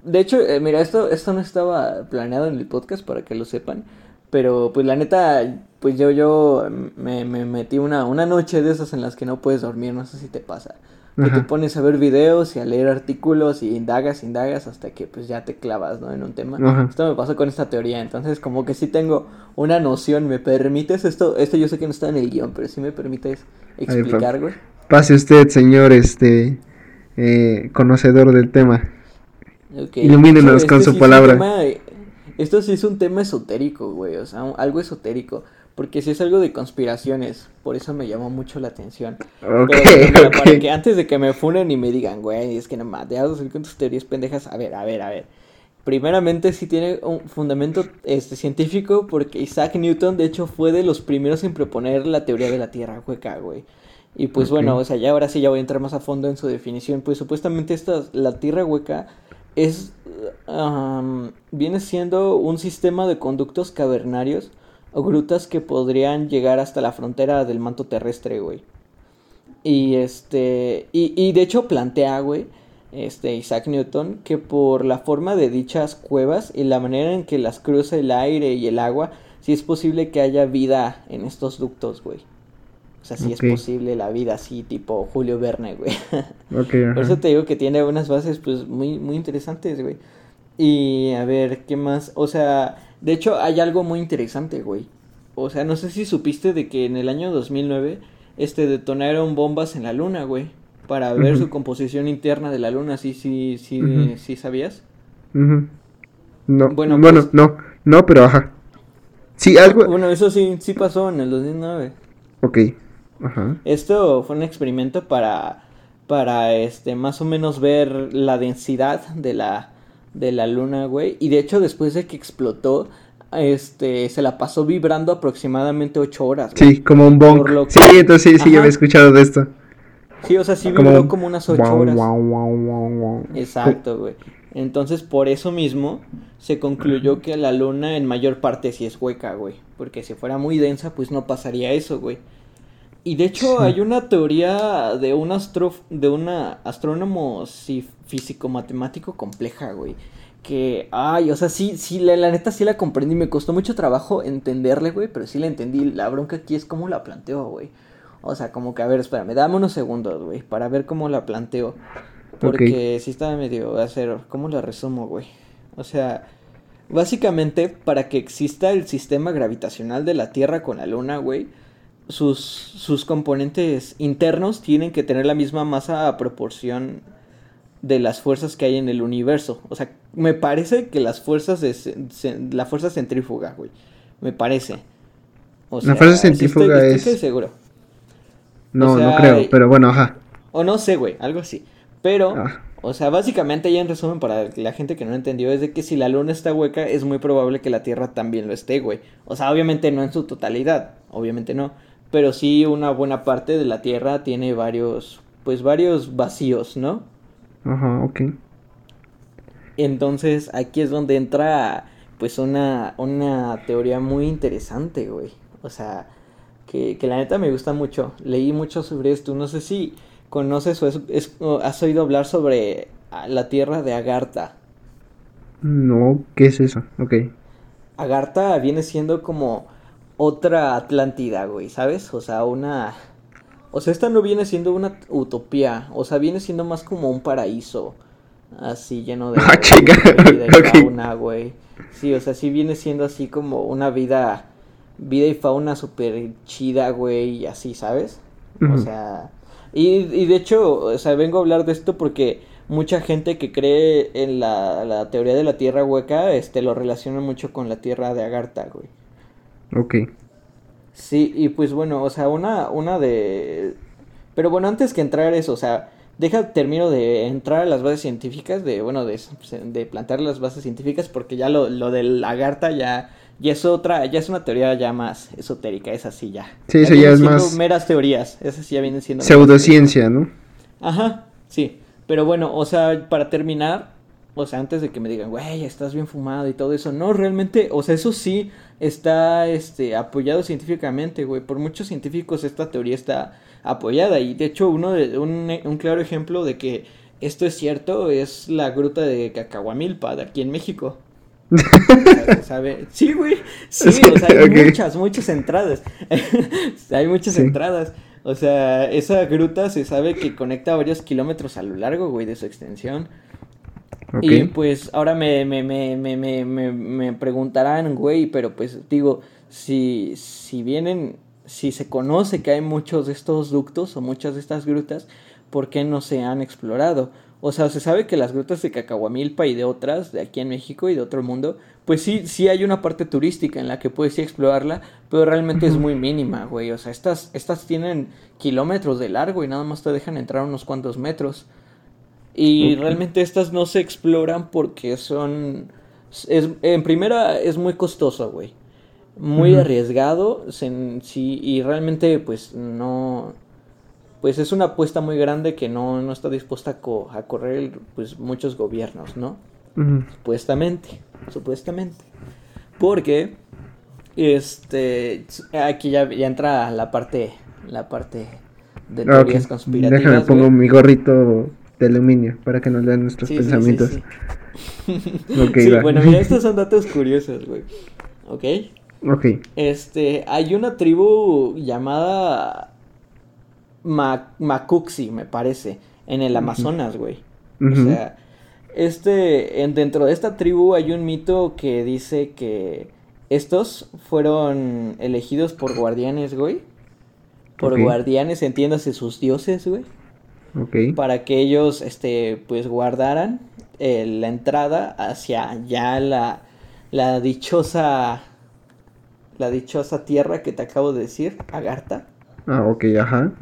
De hecho, eh, mira, esto, esto no estaba planeado en el podcast para que lo sepan. Pero pues la neta, pues yo, yo me, me metí una, una noche de esas en las que no puedes dormir, no sé si te pasa. Que te pones a ver videos y a leer artículos y indagas, indagas hasta que pues ya te clavas, ¿no? En un tema. Esto me pasó con esta teoría, entonces como que sí tengo una noción, ¿me permites? Esto, esto yo sé que no está en el guion, pero sí me permites explicar, güey. Pase usted, señor, este, eh, conocedor del tema. Ilumínenos con su palabra. esto sí es un tema esotérico, güey, o sea, algo esotérico. Porque si es algo de conspiraciones, por eso me llamó mucho la atención. Para que antes de que me funen y me digan, güey, es que no más, de con tus teorías pendejas. A ver, a ver, a ver. Primeramente sí tiene un fundamento este, científico porque Isaac Newton de hecho fue de los primeros en proponer la teoría de la Tierra hueca, güey. Y pues bueno, o sea, ya ahora sí ya voy a entrar más a fondo en su definición. Pues supuestamente esta, la Tierra hueca es viene siendo un sistema de conductos cavernarios o grutas que podrían llegar hasta la frontera del manto terrestre, güey. Y este, y, y de hecho plantea, güey, este Isaac Newton, que por la forma de dichas cuevas y la manera en que las cruza el aire y el agua, sí es posible que haya vida en estos ductos, güey. O sea, sí es posible la vida así, tipo Julio Verne, güey. por eso te digo que tiene unas bases, pues, muy, muy interesantes, güey. Y a ver, ¿qué más? O sea, de hecho, hay algo muy interesante, güey. O sea, no sé si supiste de que en el año 2009, este, detonaron bombas en la luna, güey para ver su composición interna de la luna, ¿sí, sí, sí, sí sabías? No, bueno, bueno pues no, no, pero ajá. Sí, algo... Bueno, eso sí, sí pasó en el 2009. Ok, ajá. Esto fue un experimento para, para, este, más o menos ver la densidad de la, de la luna, güey. Y de hecho, después de que explotó, este, se la pasó vibrando aproximadamente ocho horas. Sí, como un bong. Sí, entonces sí, sí, yo había escuchado de esto. Sí, o sea, sí vibró como unas ocho horas. Exacto, güey. Entonces, por eso mismo, se concluyó que la luna en mayor parte sí es hueca, güey. Porque si fuera muy densa, pues no pasaría eso, güey. Y de hecho, hay una teoría de un astro de una astrónomo sí, físico-matemático compleja, güey. Que, ay, o sea, sí, sí, la, la, neta sí la comprendí. Me costó mucho trabajo entenderle, güey, pero sí la entendí. La bronca aquí es cómo la planteo, güey. O sea, como que, a ver, espérame, dame unos segundos, güey, para ver cómo la planteo. Porque si está medio hacer, ¿cómo la resumo, güey? O sea, básicamente, para que exista el sistema gravitacional de la Tierra con la Luna, güey, sus, sus componentes internos tienen que tener la misma masa a proporción de las fuerzas que hay en el universo. O sea, me parece que las fuerzas de... la fuerza centrífuga, güey. Me parece. O sea, la fuerza centrífuga es... Estoy seguro. No, no creo, pero bueno, ajá. O no sé, güey, algo así. Pero, ah. o sea, básicamente ya en resumen para la gente que no entendió es de que si la luna está hueca es muy probable que la Tierra también lo esté, güey. O sea, obviamente no en su totalidad, obviamente no. Pero sí una buena parte de la Tierra tiene varios, pues varios vacíos, ¿no? Ajá, ok. Entonces aquí es donde entra pues una, una teoría muy interesante, güey. O sea, que, la neta me gusta mucho. Leí mucho sobre esto. No sé si conoces o, has oído hablar sobre ah, la tierra de Agartha. No, ¿qué es eso? Ok. Agartha viene siendo como otra Atlántida, güey, ¿sabes? O sea, una... O sea, esta no viene siendo una utopía, o sea, viene siendo más como un paraíso, así lleno de, ah, fauna, güey. Sí, o sea, sí viene siendo así como una vida vida y fauna súper chida, güey, y así, ¿sabes? O sea, y, y, de hecho, o sea, vengo a hablar de esto porque mucha gente que cree en la, la teoría de la tierra hueca, este, lo relaciona mucho con la tierra de Agartha, güey. Ok. Sí, y pues bueno, o sea, una, una de... Pero bueno, antes que entrar eso, o sea, deja, termino de entrar a las bases científicas, de, bueno, de, de plantear las bases científicas, porque ya lo, lo del Agartha ya y es otra, ya es una teoría ya más esotérica, es así ya. Sí, eso ya, es más... meras teorías, esas ya vienen siendo... Pseudociencia, ¿no? Ajá, sí. Pero bueno, o sea, para terminar, o sea, antes de que me digan, güey, estás bien fumado y todo eso, no, realmente, o sea, eso sí está, este, apoyado científicamente, güey. Por muchos científicos esta teoría está apoyada y de hecho uno de, un, un claro ejemplo de que esto es cierto es la gruta de Cacahuamilpa de aquí en México. Sí, güey. Sí, o sea, hay muchas, muchas entradas. hay muchas entradas. O sea, esa gruta se sabe que conecta varios kilómetros a lo largo, güey, de su extensión. Y pues ahora me, me, me, me, me, me preguntarán, güey, pero pues digo, si, si vienen, si se conoce que hay muchos de estos ductos o muchas de estas grutas, ¿por qué no se han explorado? O sea, se sabe que las grutas de Cacahuamilpa y de otras, de aquí en México y de otro mundo, pues sí, sí hay una parte turística en la que puedes explorarla, pero realmente es muy mínima, güey. O sea, estas, estas tienen kilómetros de largo y nada más te dejan entrar unos cuantos metros. Y realmente estas no se exploran porque son... Es, en primera es muy costoso, güey. Muy arriesgado. sí, y realmente pues no pues es una apuesta muy grande que no, no está dispuesta a, correr pues muchos gobiernos, ¿no? Supuestamente, supuestamente. Porque Este, aquí ya, ya entra la parte, la parte de teorías Ok, conspirativas. Déjame pongo mi gorrito de aluminio para que nos lean nuestros Sí, sí, sí, pensamientos. sí. Ok, Sí, bueno, mira, estos son datos curiosos, güey. ¿Ok? Ok. Este, hay una tribu llamada Ma- Macuxi, me parece, en el. Amazonas, güey. O sea, este, en- dentro de esta tribu hay un mito que dice que estos fueron elegidos por guardianes, güey. Por guardianes, entiéndase sus dioses, güey. Para que ellos, este, pues guardaran eh, la entrada hacia ya la, la dichosa, la dichosa tierra que te acabo de decir, Agartha. Ah, ok, ajá.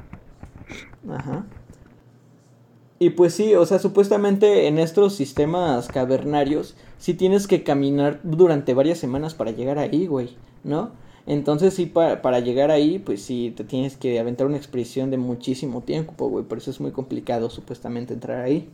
Ajá. Y pues sí, o sea, supuestamente en estos sistemas cavernarios sí tienes que caminar durante varias semanas para llegar ahí, güey, ¿no? Entonces sí, pa- para llegar ahí, pues sí, te tienes que aventar una expedición de muchísimo tiempo, güey, por eso es muy complicado supuestamente entrar ahí.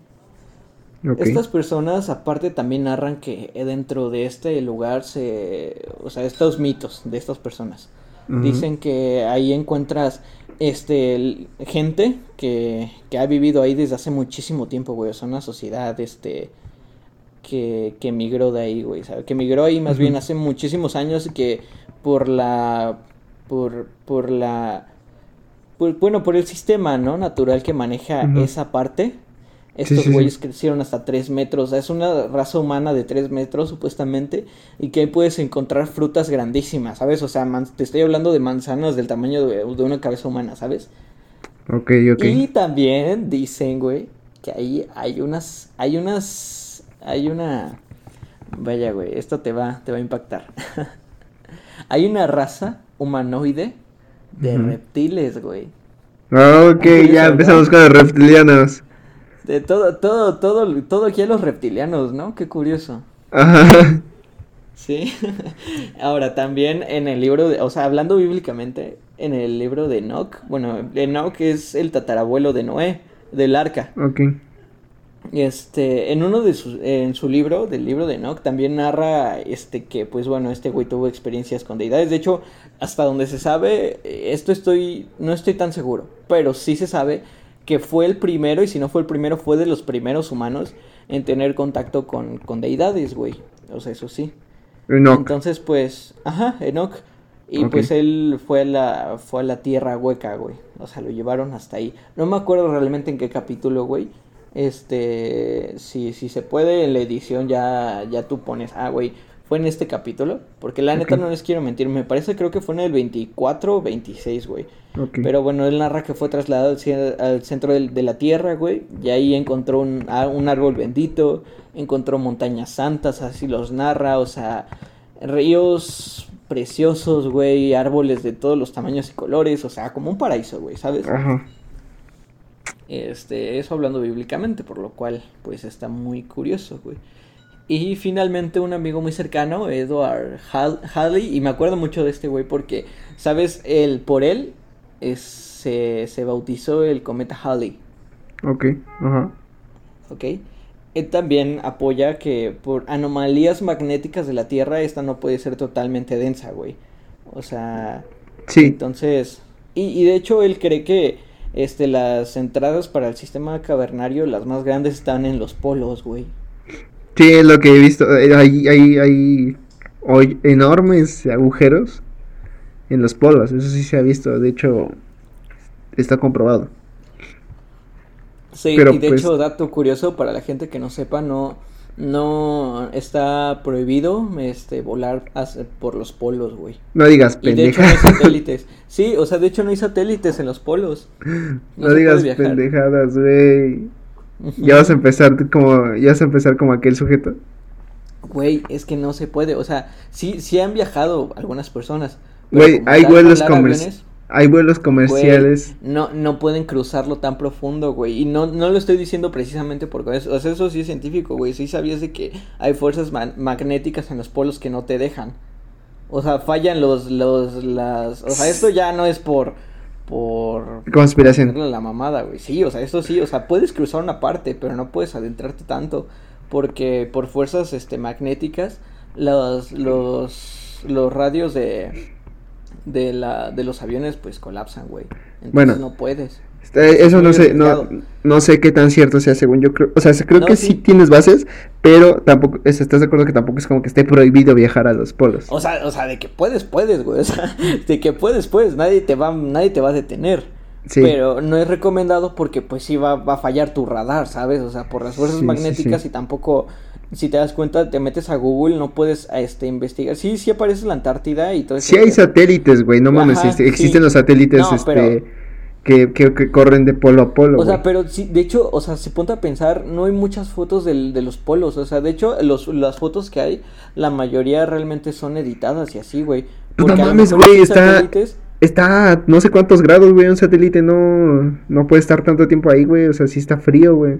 Estas personas aparte también narran que dentro de este lugar se, o sea, estos mitos de estas personas. Dicen que ahí encuentras este gente que, que ha vivido ahí desde hace muchísimo tiempo, güey. O sea, una sociedad este que, que migró de ahí, güey. Que migró ahí más bien hace muchísimos años y que por la por por la por- bueno, por el sistema, ¿no? Natural que maneja esa parte. Estos sí, sí. güeyes crecieron hasta 3 metros. Es una raza humana de 3 metros, supuestamente. Y que ahí puedes encontrar frutas grandísimas, ¿sabes? O sea, te estoy hablando de manzanas del tamaño de, de una cabeza humana, ¿sabes? Ok, ok. Y también dicen, güey, que ahí hay unas. Hay unas. Hay una. Vaya, güey, esto te va, te va a impactar. hay una raza humanoide de reptiles, güey. Ah, ok, ¿Quieres ya empezamos con los reptilianos. De todo, todo, todo, todo aquí a los reptilianos, ¿no? Qué curioso. Ajá. Sí. Ahora, también en el libro de, o sea, hablando bíblicamente, en el libro de Enoch, bueno, Enoch es el tatarabuelo de Noé, del arca. Ok. Este, en uno de sus, en su libro, del libro de Enoch, también narra, este, que, pues bueno, este güey tuvo experiencias con deidades. De hecho, hasta donde se sabe, esto estoy, no estoy tan seguro, pero sí se sabe que fue el primero, y si no fue el primero, fue de los primeros humanos en tener contacto con, con deidades, güey. O sea, eso sí. Enoch. Entonces, pues, ajá, Enoch. Y pues él fue a la, fue a la tierra hueca, güey. O sea, lo llevaron hasta ahí. No me acuerdo realmente en qué capítulo, güey. Este, si, si se puede, en la edición ya, ya tú pones, ah, güey, fue en este capítulo. Porque la neta no les quiero mentir, me parece creo que fue en el 24 o 26, güey. Pero bueno, él narra que fue trasladado al, centro del- de la tierra, güey. Y ahí encontró un, un árbol bendito. Encontró montañas santas, así los narra. O sea, ríos preciosos, güey. Árboles de todos los tamaños y colores. O sea, como un paraíso, güey, ¿sabes? Ajá. Este, eso hablando bíblicamente, por lo cual, pues está muy curioso, güey. Y finalmente un amigo muy cercano, Edward Halley, y me acuerdo mucho de este güey porque, ¿sabes? Él, por él es- se, se bautizó el cometa Halley, Ok. Ajá. ¿ok? Él también apoya que por anomalías magnéticas de la Tierra esta no puede ser totalmente densa, güey. O sea, Sí. entonces, y, y de hecho él cree que este, las entradas para el sistema cavernario, las más grandes, están en los polos, güey. Sí, es lo que he visto. eh, Hay, hay, hay hoy enormes agujeros en los polos. Eso sí se ha visto. De hecho, está comprobado. Sí, Pero, y de pues- hecho, dato curioso para la gente que no sepa, no, no está prohibido este, volar por los polos, güey. No digas Y de hecho no hay satélites. Sí, o sea, de hecho no hay satélites en los polos. No, se digas pendejadas, güey. Ya vas a empezar como, ya vas a empezar como aquel sujeto. Güey, es que no se puede, o sea, sí, sí han viajado algunas personas. Güey, hay vuelos comerciales. Hay vuelos güey, comerciales. no, no pueden cruzarlo tan profundo, güey. Y no, no lo estoy diciendo precisamente porque eso, o sea, eso sí es científico, güey. Sí sabías de que hay fuerzas ma- magnéticas en los polos que no te dejan. O sea, fallan los, los, las, o sea, esto ya no es por, por Conspiración. la mamada, güey. Sí, o sea, esto sí, o sea, puedes cruzar una parte, pero no puedes adentrarte tanto porque por fuerzas este magnéticas los los, los radios de, de, la, de los aviones pues colapsan, güey. Entonces Bueno. no puedes. Eh, Eso no sé, no, no sé qué tan cierto sea según yo creo, o sea, creo No, que sí. sí. tienes bases, pero tampoco, es- ¿estás de acuerdo que tampoco es como que esté prohibido viajar a los polos? O sea, o sea, de que puedes, puedes, güey. O sea, de que puedes, puedes. Nadie te va, nadie te va a detener. Sí. Pero no es recomendado porque pues sí va, va a fallar tu radar, ¿sabes? O sea, por las fuerzas Sí, magnéticas y tampoco, si te das cuenta, te metes a Google, no puedes este, investigar. Sí, sí aparece la Antártida y todo eso. Sí hay satélites, güey, no mames, Ajá, este, sí. existen los satélites No, este, pero- que, que, que corren de polo a polo, O sea, pero sí, de hecho, o sea, se ponte a pensar, no hay muchas fotos del, de los polos, o sea, de hecho, los, las fotos que hay, la mayoría realmente son editadas y así, güey. Pues no Porque lo mames, güey, está- satélites- Está a no sé cuántos grados, güey, un satélite no, no puede estar tanto tiempo ahí, güey, o sea, sí está frío, güey.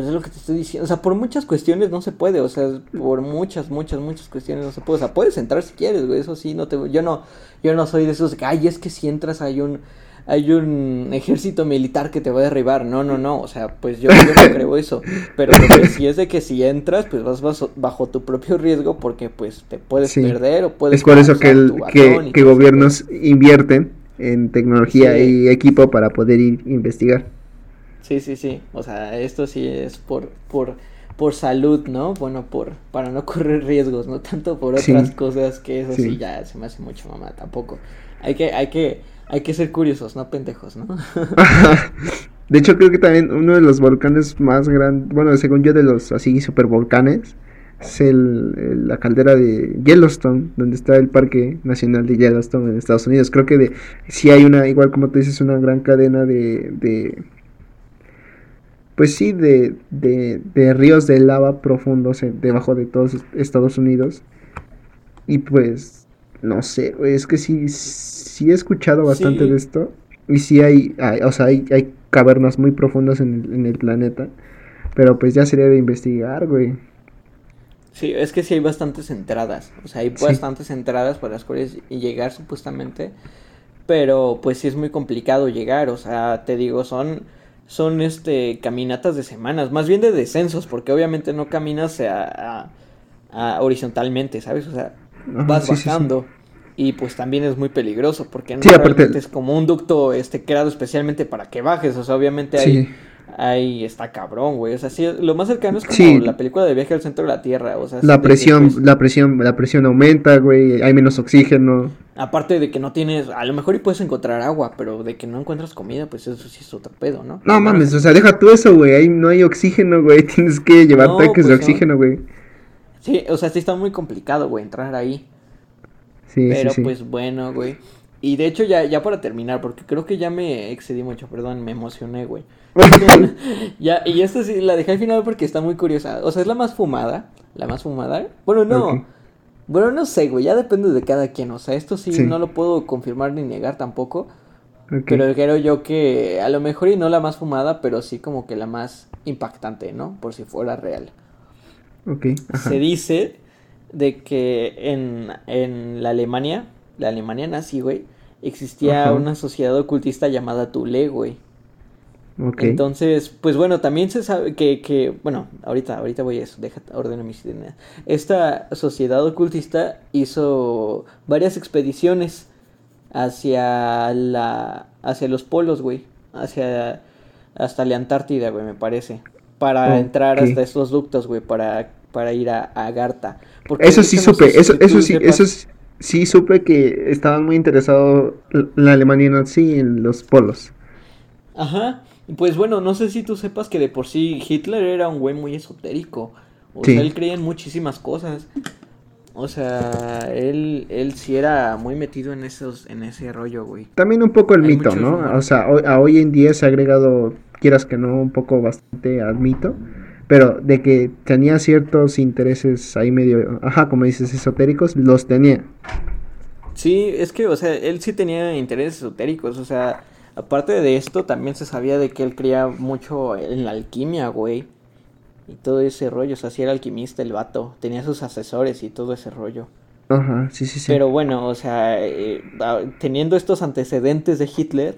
Pues es lo que te estoy diciendo, o sea, por muchas cuestiones no se puede, o sea, por muchas, muchas, muchas cuestiones no se puede, o sea, puedes entrar si quieres, güey, eso sí, no te, yo no, yo no soy de esos, que, ay, es que si entras hay un, hay un ejército militar que te va a derribar, no, no, no, o sea, pues yo, yo no creo eso, pero lo que sí es de que si entras, pues vas bajo, bajo tu propio riesgo porque pues te puedes Sí. perder o puedes Es por eso que, el, que, gobiernos invierten en tecnología Sí. y equipo para poder ir investigar. Sí, sí, sí. O sea, esto sí es por, por, por salud, ¿no? Bueno, por, para no correr riesgos, no tanto por Sí. otras cosas que eso sí. Sí. ya se me hace mucho mamá, tampoco. Hay que, hay que, hay que ser curiosos, no pendejos, ¿no? De hecho, creo que también uno de los volcanes más grandes, bueno, según yo, de los así supervolcanes, es el, el- la caldera de Yellowstone, donde está el Parque Nacional de Yellowstone en Estados Unidos. Creo que de, sí hay una, igual como tú dices, una gran cadena de, de pues sí, de, de, de ríos de lava profundos en- debajo de todos Estados Unidos. Y pues, no sé, es que sí, sí he escuchado bastante Sí. de esto. Y sí hay, hay- o sea, hay, hay cavernas muy profundas en el, en el planeta. Pero pues ya sería de investigar, güey. Sí, es que sí hay bastantes entradas. O sea, hay Sí. bastantes entradas por las cuales llegar supuestamente. Pero pues sí es muy complicado llegar. O sea, te digo, son, son este caminatas de semanas. Más bien de descensos, porque obviamente no caminas a, a- a horizontalmente, ¿sabes? O sea, Ajá, vas sí, sí, sí. bajando. Y pues también es muy peligroso, porque no realmente es como un ducto este creado especialmente para que bajes. O sea, obviamente hay. Ahí está cabrón, güey. O sea, sí, lo más cercano es como Sí. la película de viaje al centro de la Tierra. O sea, La presión, la presión, la presión aumenta, güey. Hay menos oxígeno. aparte de que no tienes, a lo mejor y puedes encontrar agua, pero de que no encuentras comida, pues eso sí es otro pedo, ¿no? No mames, o sea, deja tú eso, güey. Ahí no hay oxígeno, güey. Tienes que llevar No, tanques de pues no. oxígeno, güey. Sí, o sea, sí está muy complicado, güey, entrar ahí. Sí, pero sí, sí. pues bueno, güey. Y de hecho ya, ya para terminar, porque creo que ya me excedí mucho, perdón, me emocioné, güey. ya, y esta sí la dejé al final porque está muy curiosa. O sea, es la más fumada. La más fumada. Bueno, no. Bueno, no sé, güey. Ya depende de cada quien. O sea, esto sí, Sí. no lo puedo confirmar ni negar tampoco. Pero creo yo que a lo mejor y no la más fumada, pero sí como que la más impactante, ¿no? Por si fuera real. Ok, ajá. Se dice de que en, en la Alemania, la Alemania nazi, güey, existía Ajá. una sociedad ocultista llamada Tule, güey. Entonces, pues bueno, también se sabe que, que bueno, ahorita, ahorita voy a eso, déjate, ordeno mis ideas. Esta sociedad ocultista hizo varias expediciones hacia la, hacia los polos, güey, hacia, hasta la Antártida, güey, me parece, para entrar hasta estos ductos, güey, para, para ir a, a Agartha. Porque Eso sí supe, eso, eso sí, eso sí, sí supe que estaban muy interesados la Alemania nazi en los polos. Ajá, pues bueno, no sé si tú sepas que de por sí Hitler era un güey muy esotérico. O Sí. sea, él creía en muchísimas cosas. O sea, él, él sí era muy metido en esos, en ese rollo, güey. También un poco el Hay mito, ¿no? O sea, hoy, a hoy en día se ha agregado, quieras que no, un poco bastante al mito, pero de que tenía ciertos intereses ahí medio, ajá, como dices, esotéricos, los tenía. Sí, es que, o sea, él sí tenía intereses esotéricos, o sea, aparte de esto, también se sabía de que él creía mucho en la alquimia, güey. Y todo ese rollo, o sea, sí era alquimista el vato, tenía sus asesores y todo ese rollo. Ajá, sí, sí, sí. Pero bueno, o sea, eh, teniendo estos antecedentes de Hitler,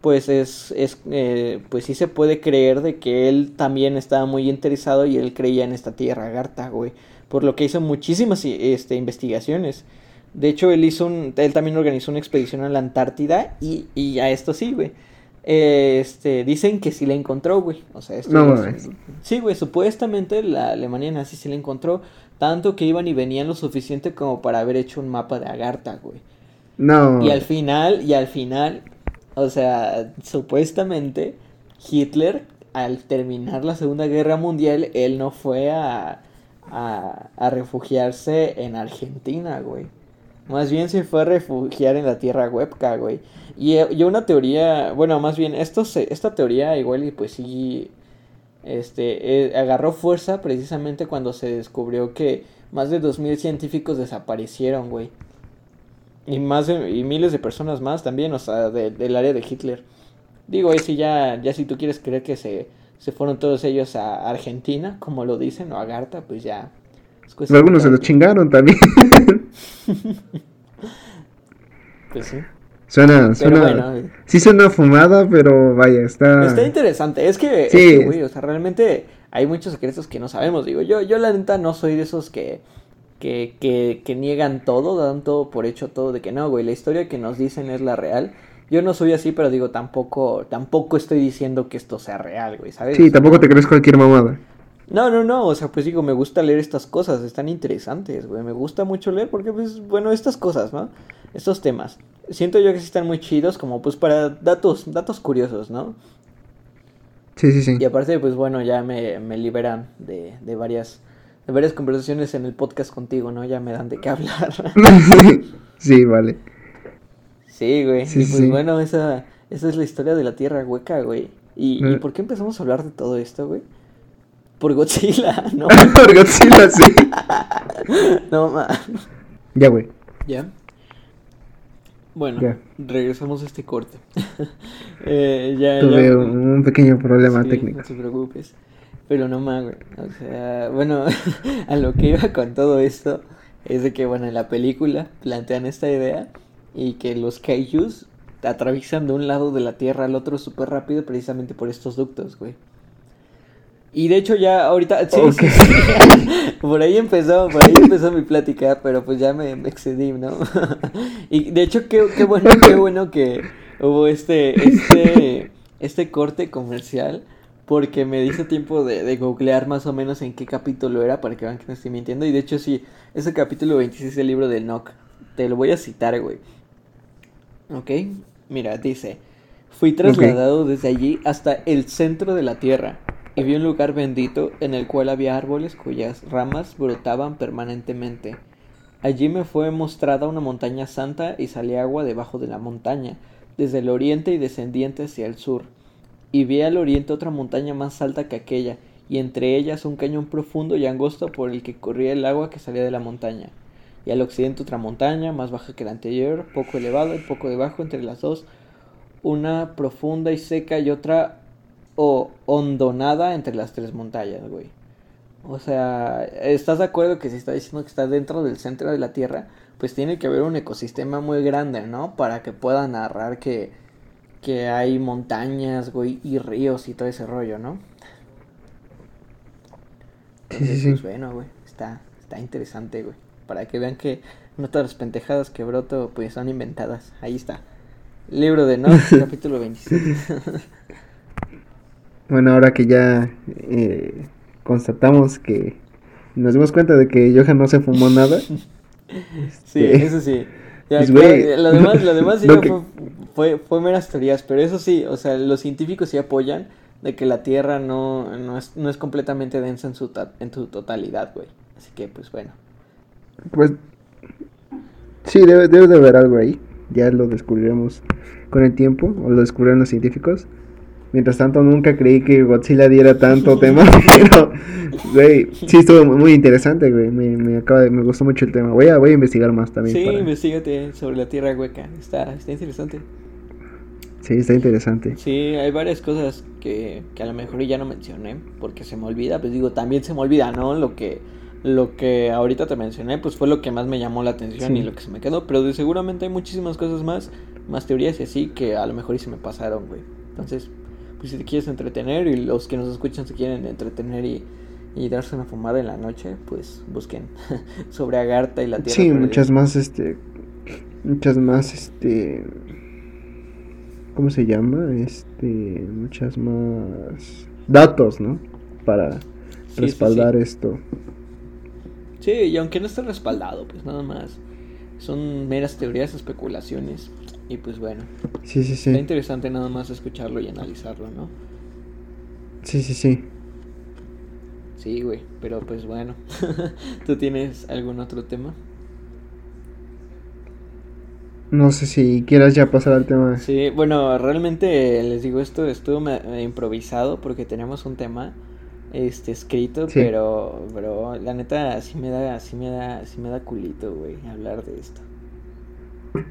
pues es, es eh, pues sí se puede creer de que él también estaba muy interesado y él creía en esta tierra Agartha, güey. Por lo que hizo muchísimas este, investigaciones. De hecho, él hizo un, él también organizó una expedición a la Antártida y, y a esto sí, güey. Este, dicen que sí la encontró, güey. O sea, esto No, es-. Sí, güey, supuestamente la Alemania nazi sí la encontró. Tanto que iban y venían lo suficiente como para haber hecho un mapa de Agartha, güey. No. Y al final, y al final, o sea, supuestamente Hitler, al terminar la Segunda Guerra Mundial, él no fue a, a, a refugiarse en Argentina, güey. Más bien se fue a refugiar en la tierra hueca, güey. Y eh, yo una teoría, bueno, más bien, esto se, esta teoría igual y pues sí, este, eh, agarró fuerza precisamente cuando se descubrió que más de 2.000 científicos desaparecieron, güey. Y más de- y miles de personas más también, o sea, de- del área de Hitler. Digo, ahí sí ya, ya si tú quieres creer que se, se fueron todos ellos a Argentina, como lo dicen, o a Garta, pues ya. Cuestión Algunos se lo chingaron también. Pues sí. suena, Pero suena. bueno, eh. Sí suena fumada, pero vaya, está. Está interesante. Es que, es Sí. que, güey, o sea, realmente hay muchos secretos que no sabemos. Digo, yo, yo la neta no soy de esos que, que, que, que niegan todo, dan todo por hecho todo de que no, güey, la historia que nos dicen es la real. Yo no soy así, pero digo, tampoco, tampoco estoy diciendo que esto sea real, güey, ¿sabes? Sí, tampoco te crees cualquier mamada. No, no, no, o sea, pues digo, me gusta leer estas cosas, están interesantes, güey, me gusta mucho leer porque, pues, bueno, estas cosas, ¿no? Estos temas. Siento yo que sí están muy chidos como, pues, para datos, datos curiosos, ¿no? Sí, sí, sí. Y aparte, pues, bueno, ya me, me liberan de, de varias, de varias conversaciones en el podcast contigo, ¿no? Ya me dan de qué hablar. sí, vale. sí, güey, Sí, y pues, sí. bueno, esa, esa es la historia de la Tierra Hueca, güey. ¿Y, ¿Y Eh. por qué empezamos a hablar de todo esto, güey? Por Godzilla, ¿no? Por Godzilla, sí. no, ma. Ya, güey. ¿Ya? Bueno, Ya. regresamos a este corte. eh, ya, Tuve ya- un pequeño problema sí, técnico. No te preocupes. Pero no más, güey. O sea, bueno, a lo que iba con todo esto es de que, bueno, en la película plantean esta idea y que los kaijus atraviesan de un lado de la Tierra al otro súper rápido precisamente por estos ductos, güey. Y de hecho ya ahorita, sí, sí, Ok. sí. por ahí empezó, por ahí empezó mi plática, pero pues ya me, me excedí, ¿no? y de hecho qué, qué bueno, qué bueno que hubo este, este, este corte comercial, porque me dice tiempo de, de googlear más o menos en qué capítulo era para que vean que no estoy mintiendo. Y de hecho sí, es el capítulo 26 del libro de Enoch. Te lo voy a citar, güey. Ok, mira, dice, fui trasladado desde allí hasta el centro de la tierra y vi un lugar bendito en el cual había árboles cuyas ramas brotaban permanentemente. Allí me fue mostrada una montaña santa y salía agua debajo de la montaña, desde el oriente y descendiente hacia el sur. Y vi al oriente otra montaña más alta que aquella, y entre ellas un cañón profundo y angosto por el que corría el agua que salía de la montaña. Y al occidente otra montaña, más baja que la anterior, poco elevada y poco debajo entre las dos, una profunda y seca y otra o hondonada entre las tres montañas, güey. O sea, ¿estás de acuerdo que si está diciendo que está dentro del centro de la Tierra? Pues tiene que haber un ecosistema muy grande, ¿no? Para que pueda narrar que, que hay montañas, güey, y ríos y todo ese rollo, ¿no? Sí, sí, Entonces, sí. pues bueno, güey, está, está interesante, güey. Para que vean que no todas las pendejadas que broto, pues son inventadas. Ahí está. Libro de Nox, capítulo 26. Bueno, ahora que ya eh, constatamos que nos dimos cuenta de que Johan no se fumó nada. Sí, este, eso sí. Ya, pues, claro, lo demás, lo demás sí que- fue, fue, fue meras teorías, pero eso sí, o sea, los científicos sí apoyan de que la Tierra no, no, es, no es completamente densa en su, ta- en su totalidad, güey. Así que, pues bueno. Pues sí, debe, debe de haber algo ahí. Ya lo descubriremos con el tiempo, o lo descubrieron los científicos. Mientras tanto, nunca creí que Godzilla diera tanto tema, pero, güey, sí estuvo muy- interesante, güey. Me, me, acaba de- me gustó mucho el tema. Voy a, voy a investigar más también. Sí, para- investigate sobre la Tierra hueca. Está, está interesante. Sí, está interesante. Sí, hay varias cosas que, que a lo mejor ya no mencioné porque se me olvida, pues digo, también se me olvida, ¿no? Lo que lo que ahorita te mencioné, pues fue lo que más me llamó la atención Sí. y lo que se me quedó, pero de seguramente hay muchísimas cosas más, más teorías y así que a lo mejor y se me pasaron, güey. Entonces, pues si te quieres entretener y los que nos escuchan se quieren entretener y, y darse una fumada en la noche, pues busquen sobre Agartha y la Tierra. Sí, muchas más, este, muchas más, este, ¿cómo se llama? Este, muchas más datos, ¿no? Para respaldar esto. Sí, y aunque no esté respaldado, pues nada más. Son meras teorías, especulaciones. Y pues bueno. Sí, sí, sí. Está interesante nada más escucharlo y analizarlo, ¿no? Sí, sí, sí. Sí, güey, pero pues bueno. ¿Tú tienes algún otro tema? No sé si quieras ya pasar al tema. Sí, bueno, realmente les digo esto, estuvo improvisado porque tenemos un tema este escrito, pero pero la neta sí me da sí me da sí me da culito, güey, hablar de esto.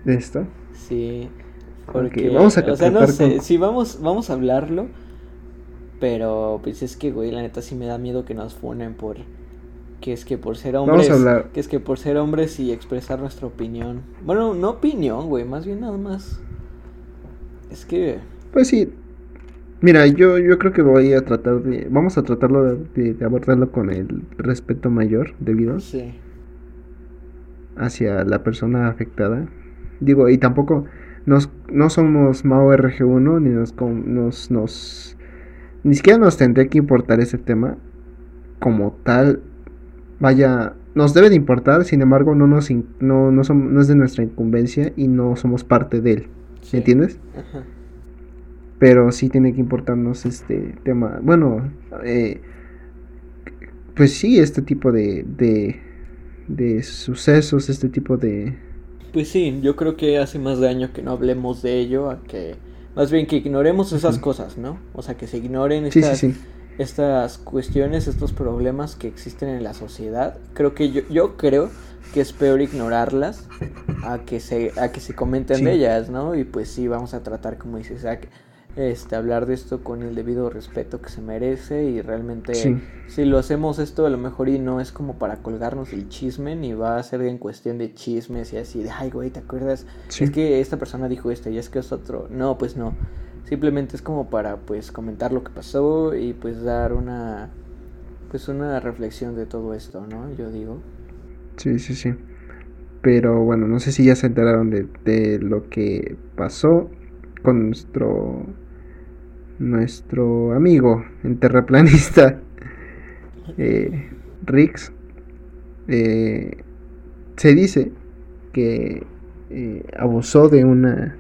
¿De esto? Sí. Porque vamos a o sea, no sé, sí vamos vamos a hablarlo, pero pues es que güey, la neta sí me da miedo que nos funen por que es que por ser hombres, que es que por ser hombres y expresar nuestra opinión. Bueno, no opinión, güey, más bien nada más. Es que pues sí. Mira, yo yo creo que voy a tratar de vamos a tratarlo de, abordarlo con el respeto mayor debido sí. hacia la persona afectada. Digo, y tampoco nos, no somos Mao RG1 ni nos, nos, nos ni siquiera nos tendría que importar ese tema como tal vaya, nos debe de importar, sin embargo, no, nos no, no, somos, no es de nuestra incumbencia y no somos parte de él. ¿Me entiendes? Pero sí tiene que importarnos este tema. Bueno, eh, pues sí, este tipo de, de, de sucesos, este tipo de... Pues sí, yo creo que hace más daño que no hablemos de ello a que... Más bien que ignoremos esas cosas, ¿no? O sea, que se ignoren estas, sí, sí, sí estas cuestiones, estos problemas que existen en la sociedad. Creo que yo, yo creo que es peor ignorarlas a que se, a que se comenten de ellas, ¿no? Y pues sí, vamos a tratar, como dice Isaac, este, hablar de esto con el debido respeto que se merece y realmente si lo hacemos esto a lo mejor y no es como para colgarnos el chisme ni va a ser en cuestión de chismes y así de ay güey te acuerdas es que esta persona dijo esto y es que es otro no pues no Simplemente es como para pues comentar lo que pasó y pues dar una pues una reflexión de todo esto, ¿no? Yo digo. Sí, sí, sí. Pero bueno, no sé si ya se enteraron de, de lo que pasó con nuestro nuestro amigo el terraplanista eh, Rix. Eh, se dice que eh, abusó de una